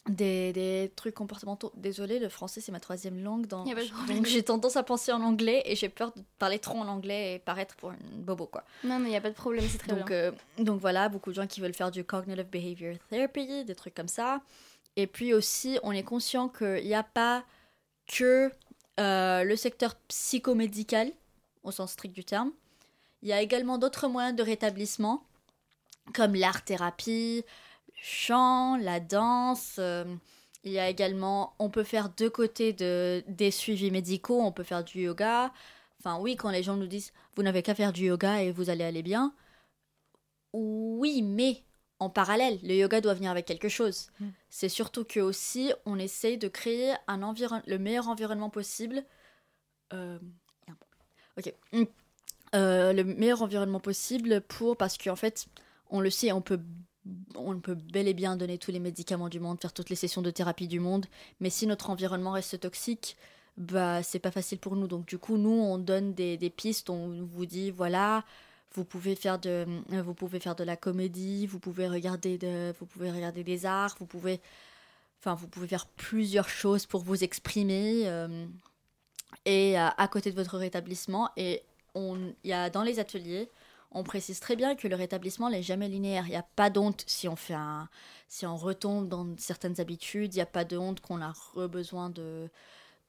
des, des trucs comportementaux. Désolée, le français c'est ma troisième langue, dans... (laughs) Donc j'ai tendance à penser en anglais et j'ai peur de parler trop en anglais et paraître pour une bobo quoi. Non, mais il n'y a pas de problème, c'est très Donc, bien. euh, donc voilà, beaucoup de gens qui veulent faire du cognitive behavior therapy, des trucs comme ça. Et puis aussi, on est conscient qu'il n'y a pas que euh, le secteur psychomédical, au sens strict du terme. Il y a également d'autres moyens de rétablissement, comme l'art-thérapie, le chant, la danse. euh, il y a également, on peut faire deux côtés de, des suivis médicaux, on peut faire du yoga. Enfin oui, quand les gens nous disent, vous n'avez qu'à faire du yoga et vous allez aller bien. Oui, mais en parallèle, le yoga doit venir avec quelque chose. Mm. C'est surtout que aussi, on essaye de créer un environ- le meilleur environnement possible. Euh. Ok. Mm. Euh, le meilleur environnement possible pour parce qu'en fait, on le sait, on peut on peut bel et bien donner tous les médicaments du monde, faire toutes les sessions de thérapie du monde, mais si notre environnement reste toxique, bah c'est pas facile pour nous. Donc du coup, nous on donne des, des pistes, on vous dit voilà, vous pouvez faire de euh, vous pouvez faire de la comédie, vous pouvez regarder de vous pouvez regarder des arts, vous pouvez enfin vous pouvez faire plusieurs choses pour vous exprimer euh, et euh, à côté de votre rétablissement et on y a dans les ateliers on précise très bien que le rétablissement n'est jamais linéaire. Il n'y a pas d'honte si on fait si on retombe dans certaines habitudes. Il n'y a pas de honte qu'on a besoin de,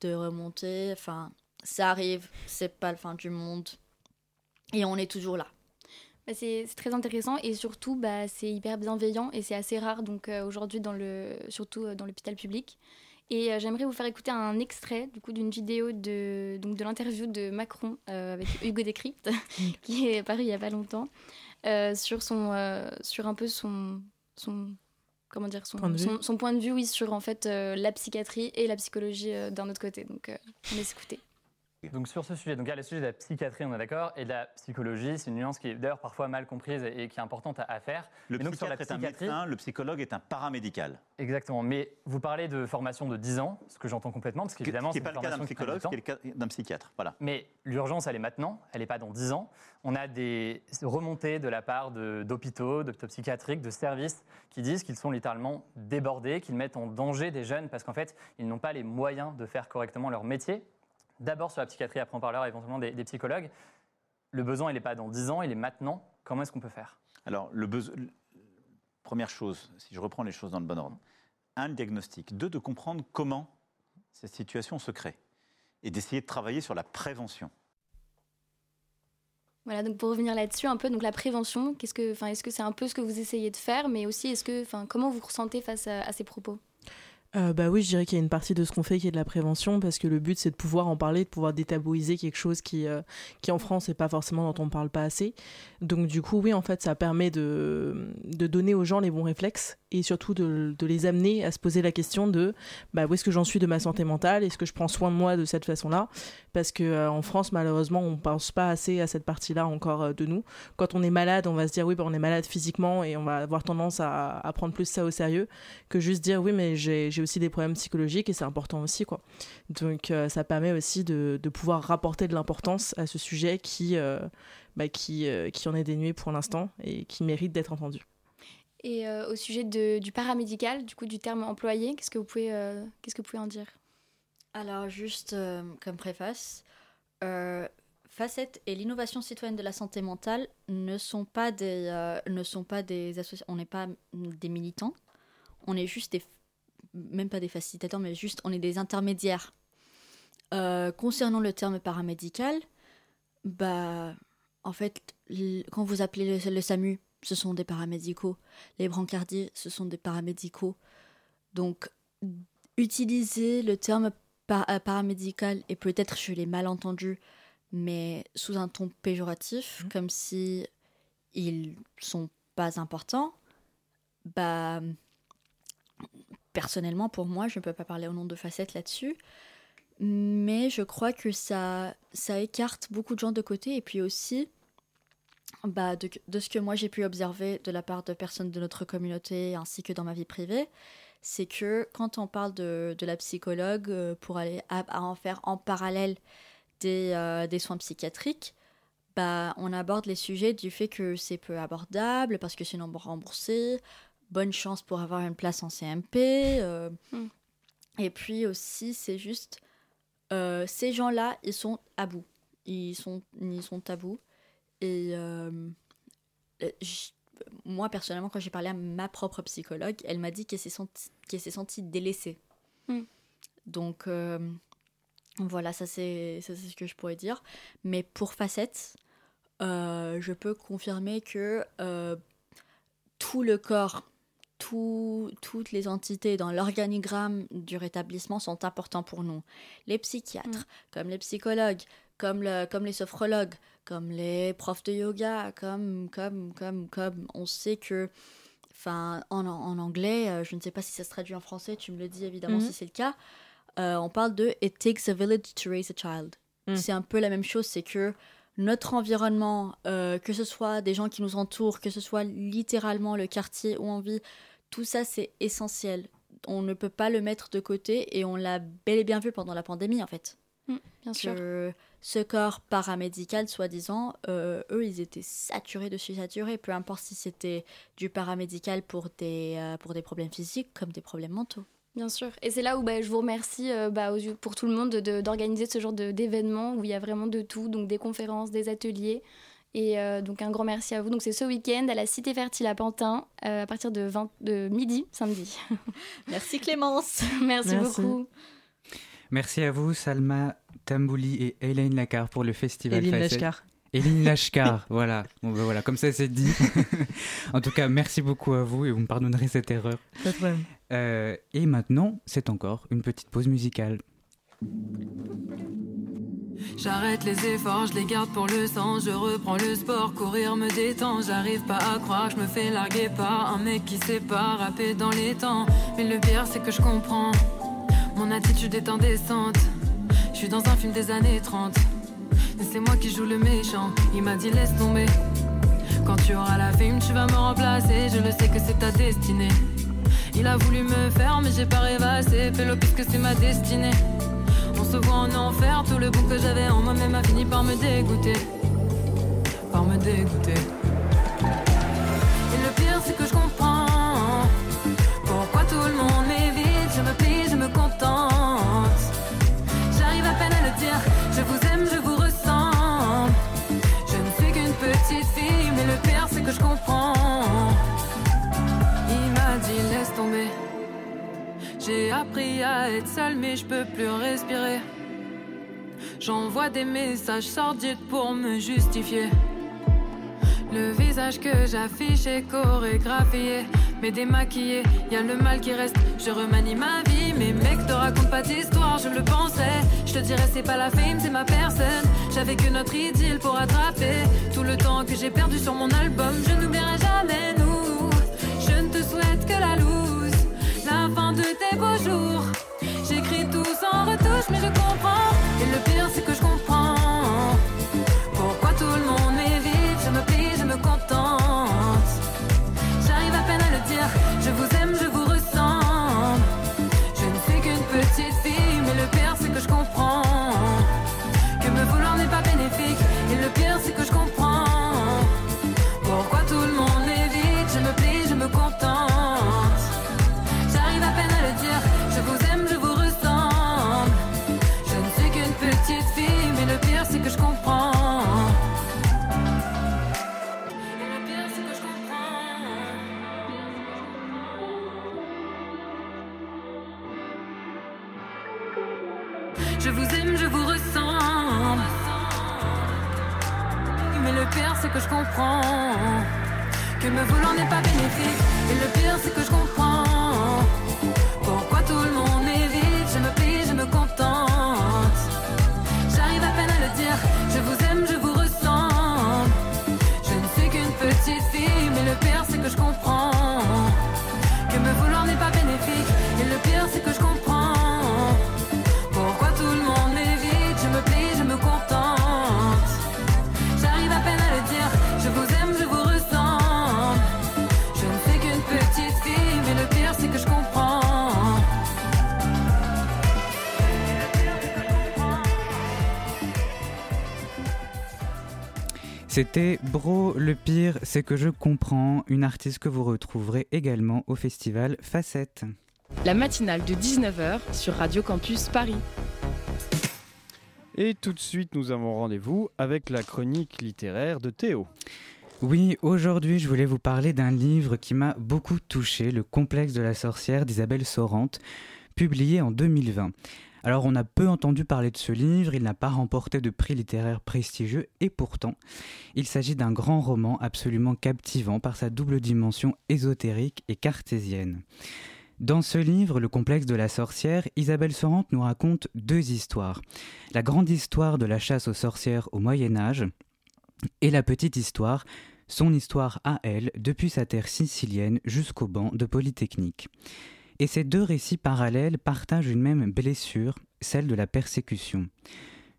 de remonter. Enfin, ça arrive. C'est pas le fin du monde. Et on est toujours là. Bah, c'est très intéressant et surtout bah, c'est hyper bienveillant et c'est assez rare donc euh, aujourd'hui dans le surtout euh, dans l'hôpital public. Et euh, j'aimerais vous faire écouter un extrait du coup d'une vidéo de donc de l'interview de Macron avec (laughs) Hugo Décrypte qui est paru il y a pas longtemps sur son sur un peu son son comment dire son Point de vue. son, son point de vue oui sur en fait la psychiatrie et la psychologie d'un autre côté donc on laisse écouter. Donc sur ce sujet, donc il y a le sujet de la psychiatrie, on est d'accord, et de la psychologie, c'est une nuance qui est d'ailleurs parfois mal comprise et, et qui est importante à, à faire. Le sur la psychiatre est un médecin, le psychologue est un paramédical. Exactement, mais vous parlez de formation de 10 ans, ce que j'entends complètement, parce Qui qu'évidemment n'est c'est pas une le cas d'un qui psychologue, temps. qui est le cas d'un psychiatre. Voilà. Mais l'urgence, elle est maintenant, elle n'est pas dans 10 ans. On a des remontées de la part d'hôpitaux, d'hôpitaux psychiatriques, de services qui disent qu'ils sont littéralement débordés, qu'ils mettent en danger des jeunes parce qu'en fait, ils n'ont pas les moyens de faire correctement leur métier. D'abord sur la psychiatrie, après on parlera éventuellement des, des psychologues. Le besoin, il n'est pas dans 10 ans, il est maintenant. Comment est-ce qu'on peut faire? Alors, le besoin. Première chose, si je reprends les choses dans le bon ordre. Un, le diagnostic. Deux, de comprendre comment cette situation se crée. Et d'essayer de travailler sur la prévention. Voilà, donc pour revenir là-dessus un peu, donc la prévention, qu'est-ce que, enfin, est-ce que c'est un peu ce que vous essayez de faire, mais aussi est-ce que, enfin, comment vous vous ressentez face à, à ces propos? Euh, bah oui, je dirais qu'il y a une partie de ce qu'on fait qui est de la prévention parce que le but c'est de pouvoir en parler, de pouvoir détabouiser quelque chose qui, euh, qui en France n'est pas forcément dont on ne parle pas assez. Donc du coup, oui, en fait, ça permet de, de donner aux gens les bons réflexes et surtout de, de les amener à se poser la question de bah, où est-ce que j'en suis de ma santé mentale, est-ce que je prends soin de moi de cette façon-là? Parce que euh, en France, malheureusement, on pense pas assez à cette partie-là encore de nous. Quand on est malade, on va se dire oui, bah, on est malade physiquement et on va avoir tendance à, à prendre plus ça au sérieux que juste dire oui, mais j'ai j'ai aussi des problèmes psychologiques et c'est important aussi. quoi. Donc euh, ça permet aussi de, de pouvoir rapporter de l'importance à ce sujet qui, euh, bah, qui, euh, qui en est dénué pour l'instant et qui mérite d'être entendu. Et euh, au sujet de- du paramédical, du coup du terme employé, qu'est-ce que vous pouvez, euh, qu'est-ce que vous pouvez en dire? Alors, juste euh, comme préface, euh, Facette et l'innovation citoyenne de la santé mentale ne sont pas des, euh, ne sont pas des associations, on n'est pas des militants, on est juste des, même pas des facilitateurs, mais juste on est des intermédiaires. Euh, concernant le terme paramédical, bah, en fait, quand vous appelez le, le SAMU, ce sont des paramédicaux. Les brancardiers, ce sont des paramédicaux. Donc, utiliser le terme par- euh, paramédical, et peut-être je l'ai mal entendu, mais sous un ton péjoratif, comme si ils sont pas importants, bah, personnellement, pour moi, je ne peux pas parler au nom de Facette là-dessus, mais je crois que ça, ça écarte beaucoup de gens de côté, et puis aussi, bah, de, ce que moi j'ai pu observer de la part de personnes de notre communauté ainsi que dans ma vie privée, c'est que quand on parle de, de la psychologue euh, pour aller à, à en faire en parallèle des, euh, des soins psychiatriques, bah, on aborde les sujets du fait que c'est peu abordable parce que c'est non remboursé, bonne chance pour avoir une place en CMP. euh, Mm. Et puis aussi, c'est juste, euh, ces gens-là, ils sont à bout. Ils sont, ils sont à bout. Et euh, moi, personnellement, quand j'ai parlé à ma propre psychologue, elle m'a dit qu'elle s'est sentie, s'est sentie délaissée. Mm. Donc, Voilà, ça c'est ce que je pourrais dire. Mais pour facettes, euh, je peux confirmer que euh, tout le corps, tout- toutes les entités dans l'organigramme du rétablissement sont importants pour nous. Les psychiatres, comme les psychologues, comme, le- comme les sophrologues, comme les profs de yoga, comme, comme, comme, comme. On sait que, enfin, en, en anglais, euh, je ne sais pas si ça se traduit en français, tu me le dis évidemment si c'est le cas, euh, on parle de It takes a village to raise a child. Mm. C'est un peu la même chose, c'est que notre environnement, euh, que ce soit des gens qui nous entourent, que ce soit littéralement le quartier où on vit, tout ça c'est essentiel. On ne peut pas le mettre de côté et on l'a bel et bien vu pendant la pandémie en fait. bien sûr. Ce corps paramédical, soi-disant, euh, eux ils étaient saturés de chez saturés, peu importe si c'était du paramédical pour des, euh, pour des problèmes physiques comme des problèmes mentaux. Bien sûr. Et c'est là où bah, je vous remercie euh, bah, pour tout le monde de- de- d'organiser ce genre d'événements où il y a vraiment de tout, donc des conférences, des ateliers. Et euh, donc un grand merci à vous. Donc c'est ce week-end à la Cité Fertile à Pantin euh, à partir de, 20, de midi samedi. (laughs) Merci Clémence. (laughs) merci, Merci. beaucoup. Merci à vous, Salma Tambouli et Hélène Lacar pour le festival Eline Facette. Lashkar. Eline Lashkar, (laughs) voilà. Bon, ben voilà, comme ça c'est dit. en tout cas, merci beaucoup à vous et vous me pardonnerez cette erreur. Pas de problème. Euh, et maintenant, c'est encore une petite pause musicale. J'arrête les efforts, je les garde pour le sang. Je reprends le sport, courir me détend. J'arrive pas à croire, je me fais larguer par un mec qui sait pas rapper dans les temps. Mais le pire, c'est que je comprends. Mon attitude est indécente. Je suis dans un film des années 30. Et c'est moi qui joue le méchant. Il m'a dit laisse tomber. Quand tu auras la fame, tu vas me remplacer. Je le sais que c'est ta destinée. Il a voulu me faire, mais j'ai pas rêvassé. Fais-le puisque c'est ma destinée. Se voit en enfer, tout le bon que j'avais en moi-même a fini par me dégoûter. Par me dégoûter. Et le pire, c'est que je comprends pourquoi tout le monde m'évite. Je me plie, je me contente. J'arrive à peine à le dire, je vous aime, je vous ressens. Je ne suis qu'une petite fille, mais le pire, c'est que je comprends. Il m'a dit, laisse tomber. J'ai appris à être seule, mais je peux plus respirer. J'envoie des messages sordides pour me justifier. Le visage que j'affiche est chorégraphié, mais démaquillé, y a le mal qui reste. Je remanie ma vie, mais mec, te raconte pas d'histoire, je le pensais. Je te dirais, c'est pas la fame, c'est ma personne. J'avais que notre idylle pour attraper tout le temps que j'ai perdu sur mon album. Je n'oublierai jamais nous. Je ne te souhaite que la loose, fin de tes beaux jours. J'écris tout sans retouche, mais je comprends. Et le pire, c'est que je comprends. C'était Bro, le pire, c'est que je comprends, une artiste que vous retrouverez également au festival Facette. La matinale de 19h sur Radio Campus Paris. Et tout de suite, nous avons rendez-vous avec la chronique littéraire de Théo. Oui, aujourd'hui, je voulais vous parler d'un livre qui m'a beaucoup touché, Le complexe de la sorcière d'Isabelle Sorante, publié en 2020. Alors on a peu entendu parler de ce livre, il n'a pas remporté de prix littéraire prestigieux et pourtant il s'agit d'un grand roman absolument captivant par sa double dimension ésotérique et cartésienne. Dans ce livre, Le complexe de la sorcière, Isabelle Sorante nous raconte deux histoires. La grande histoire de la chasse aux sorcières au Moyen Âge et la petite histoire, son histoire à elle, depuis sa terre sicilienne jusqu'au banc de Polytechnique. Et ces deux récits parallèles partagent une même blessure, celle de la persécution.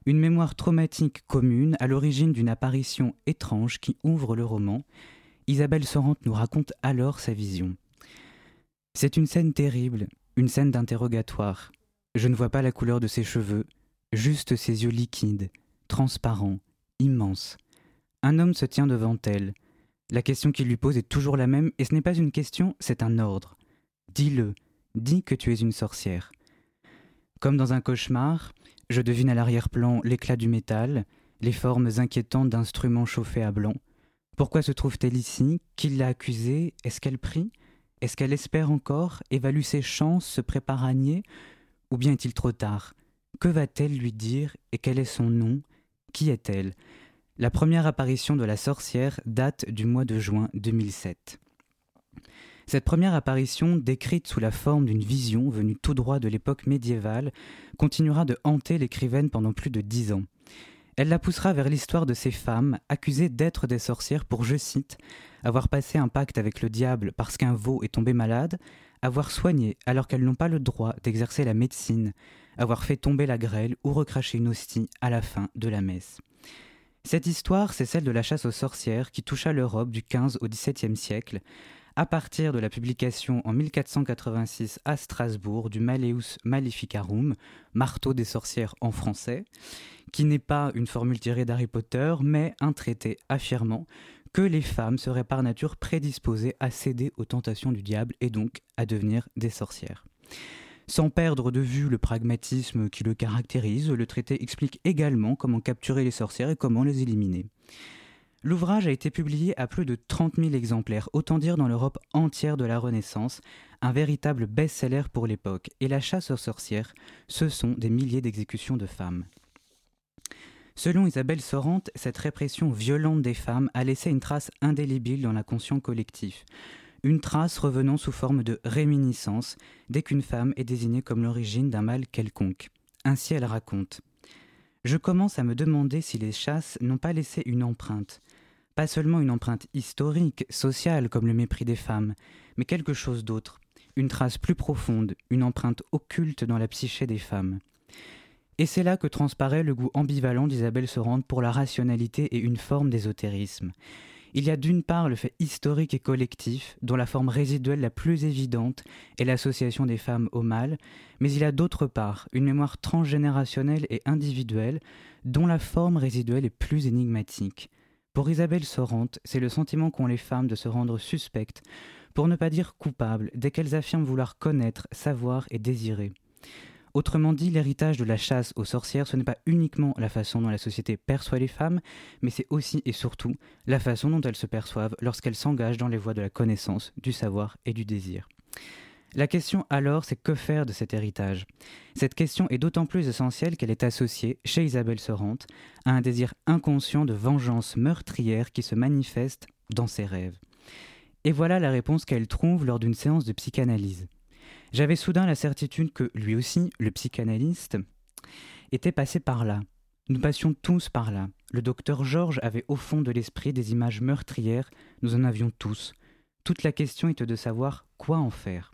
Une mémoire traumatique commune à l'origine d'une apparition étrange qui ouvre le roman. Isabelle Sorante nous raconte alors sa vision. C'est une scène terrible, une scène d'interrogatoire. Je ne vois pas la couleur de ses cheveux, juste ses yeux liquides, transparents, immenses. Un homme se tient devant elle. La question qu'il lui pose est toujours la même, et ce n'est pas une question, c'est un ordre. Dis-le, dis que tu es une sorcière. Comme dans un cauchemar, je devine à l'arrière-plan l'éclat du métal, les formes inquiétantes d'instruments chauffés à blanc. Pourquoi se trouve-t-elle ici? Qui l'a accusée? Est-ce qu'elle prie? Est-ce qu'elle espère encore? Évalue ses chances Se prépare à nier? Ou bien est-il trop tard? Que va-t-elle lui dire Et quel est son nom? Qui est-elle? La première apparition de la sorcière date du mois de juin 2007. Cette première apparition, décrite sous la forme d'une vision venue tout droit de l'époque médiévale, continuera de hanter l'écrivaine pendant plus de dix ans. Elle la poussera vers l'histoire de ces femmes accusées d'être des sorcières pour, je cite, avoir passé un pacte avec le diable parce qu'un veau est tombé malade, avoir soigné alors qu'elles n'ont pas le droit d'exercer la médecine, avoir fait tomber la grêle ou recracher une hostie à la fin de la messe. Cette histoire, c'est celle de la chasse aux sorcières qui toucha l'Europe du XV au XVIIe siècle, à partir de la publication en 1486 à Strasbourg du Malleus Maleficarum, marteau des sorcières en français, qui n'est pas une formule tirée d'Harry Potter, mais un traité affirmant que les femmes seraient par nature prédisposées à céder aux tentations du diable et donc à devenir des sorcières. Sans perdre de vue le pragmatisme qui le caractérise, le traité explique également comment capturer les sorcières et comment les éliminer. L'ouvrage a été publié à plus de 30 000 exemplaires, autant dire dans l'Europe entière de la Renaissance, un véritable best-seller pour l'époque, et la chasse aux sorcières, ce sont des milliers d'exécutions de femmes. Selon Isabelle Sorante, cette répression violente des femmes a laissé une trace indélébile dans la conscience collective, une trace revenant sous forme de réminiscence dès qu'une femme est désignée comme l'origine d'un mal quelconque. Ainsi elle raconte. Je commence à me demander si les chasses n'ont pas laissé une empreinte, pas seulement une empreinte historique, sociale, comme le mépris des femmes, mais quelque chose d'autre, une trace plus profonde, une empreinte occulte dans la psyché des femmes. Et c'est là que transparaît le goût ambivalent d'Isabelle Sorante pour la rationalité et une forme d'ésotérisme. Il y a d'une part le fait historique et collectif, dont la forme résiduelle la plus évidente est l'association des femmes au mal, mais il y a d'autre part une mémoire transgénérationnelle et individuelle, dont la forme résiduelle est plus énigmatique. Pour Isabelle Sorante, c'est le sentiment qu'ont les femmes de se rendre suspectes, pour ne pas dire coupables, dès qu'elles affirment vouloir connaître, savoir et désirer. Autrement dit, l'héritage de la chasse aux sorcières, ce n'est pas uniquement la façon dont la société perçoit les femmes, mais c'est aussi et surtout la façon dont elles se perçoivent lorsqu'elles s'engagent dans les voies de la connaissance, du savoir et du désir. La question alors, c'est que faire de cet héritage? Cette question est d'autant plus essentielle qu'elle est associée, chez Isabelle Sorante, à un désir inconscient de vengeance meurtrière qui se manifeste dans ses rêves. Et voilà la réponse qu'elle trouve lors d'une séance de psychanalyse. J'avais soudain la certitude que lui aussi, le psychanalyste, était passé par là. Nous passions tous par là. Le docteur Georges avait au fond de l'esprit des images meurtrières, nous en avions tous. Toute la question était de savoir quoi en faire.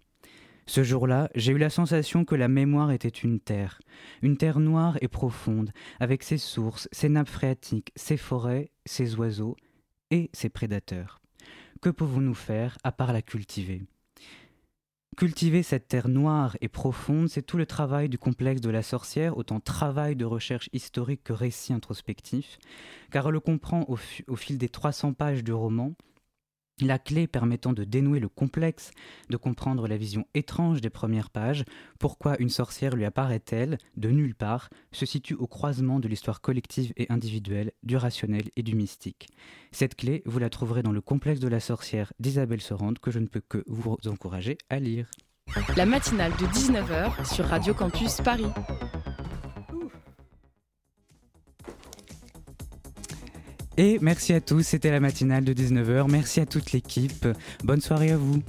Ce jour-là, j'ai eu la sensation que la mémoire était une terre, une terre noire et profonde, avec ses sources, ses nappes phréatiques, ses forêts, ses oiseaux et ses prédateurs. Que pouvons-nous faire à part la cultiver? Cultiver cette terre noire et profonde, c'est tout le travail du complexe de la sorcière, autant travail de recherche historique que récit introspectif, car elle le comprend au, au fil des 300 pages du roman, la clé permettant de dénouer le complexe, de comprendre la vision étrange des premières pages, pourquoi une sorcière lui apparaît-elle, de nulle part, se situe au croisement de l'histoire collective et individuelle, du rationnel et du mystique. Cette clé, vous la trouverez dans le complexe de la sorcière d'Isabelle Sorante, que je ne peux que vous encourager à lire. La matinale de 19h sur Radio Campus Paris. Et merci à tous, c'était la matinale de 19h. Merci à toute l'équipe. Bonne soirée à vous.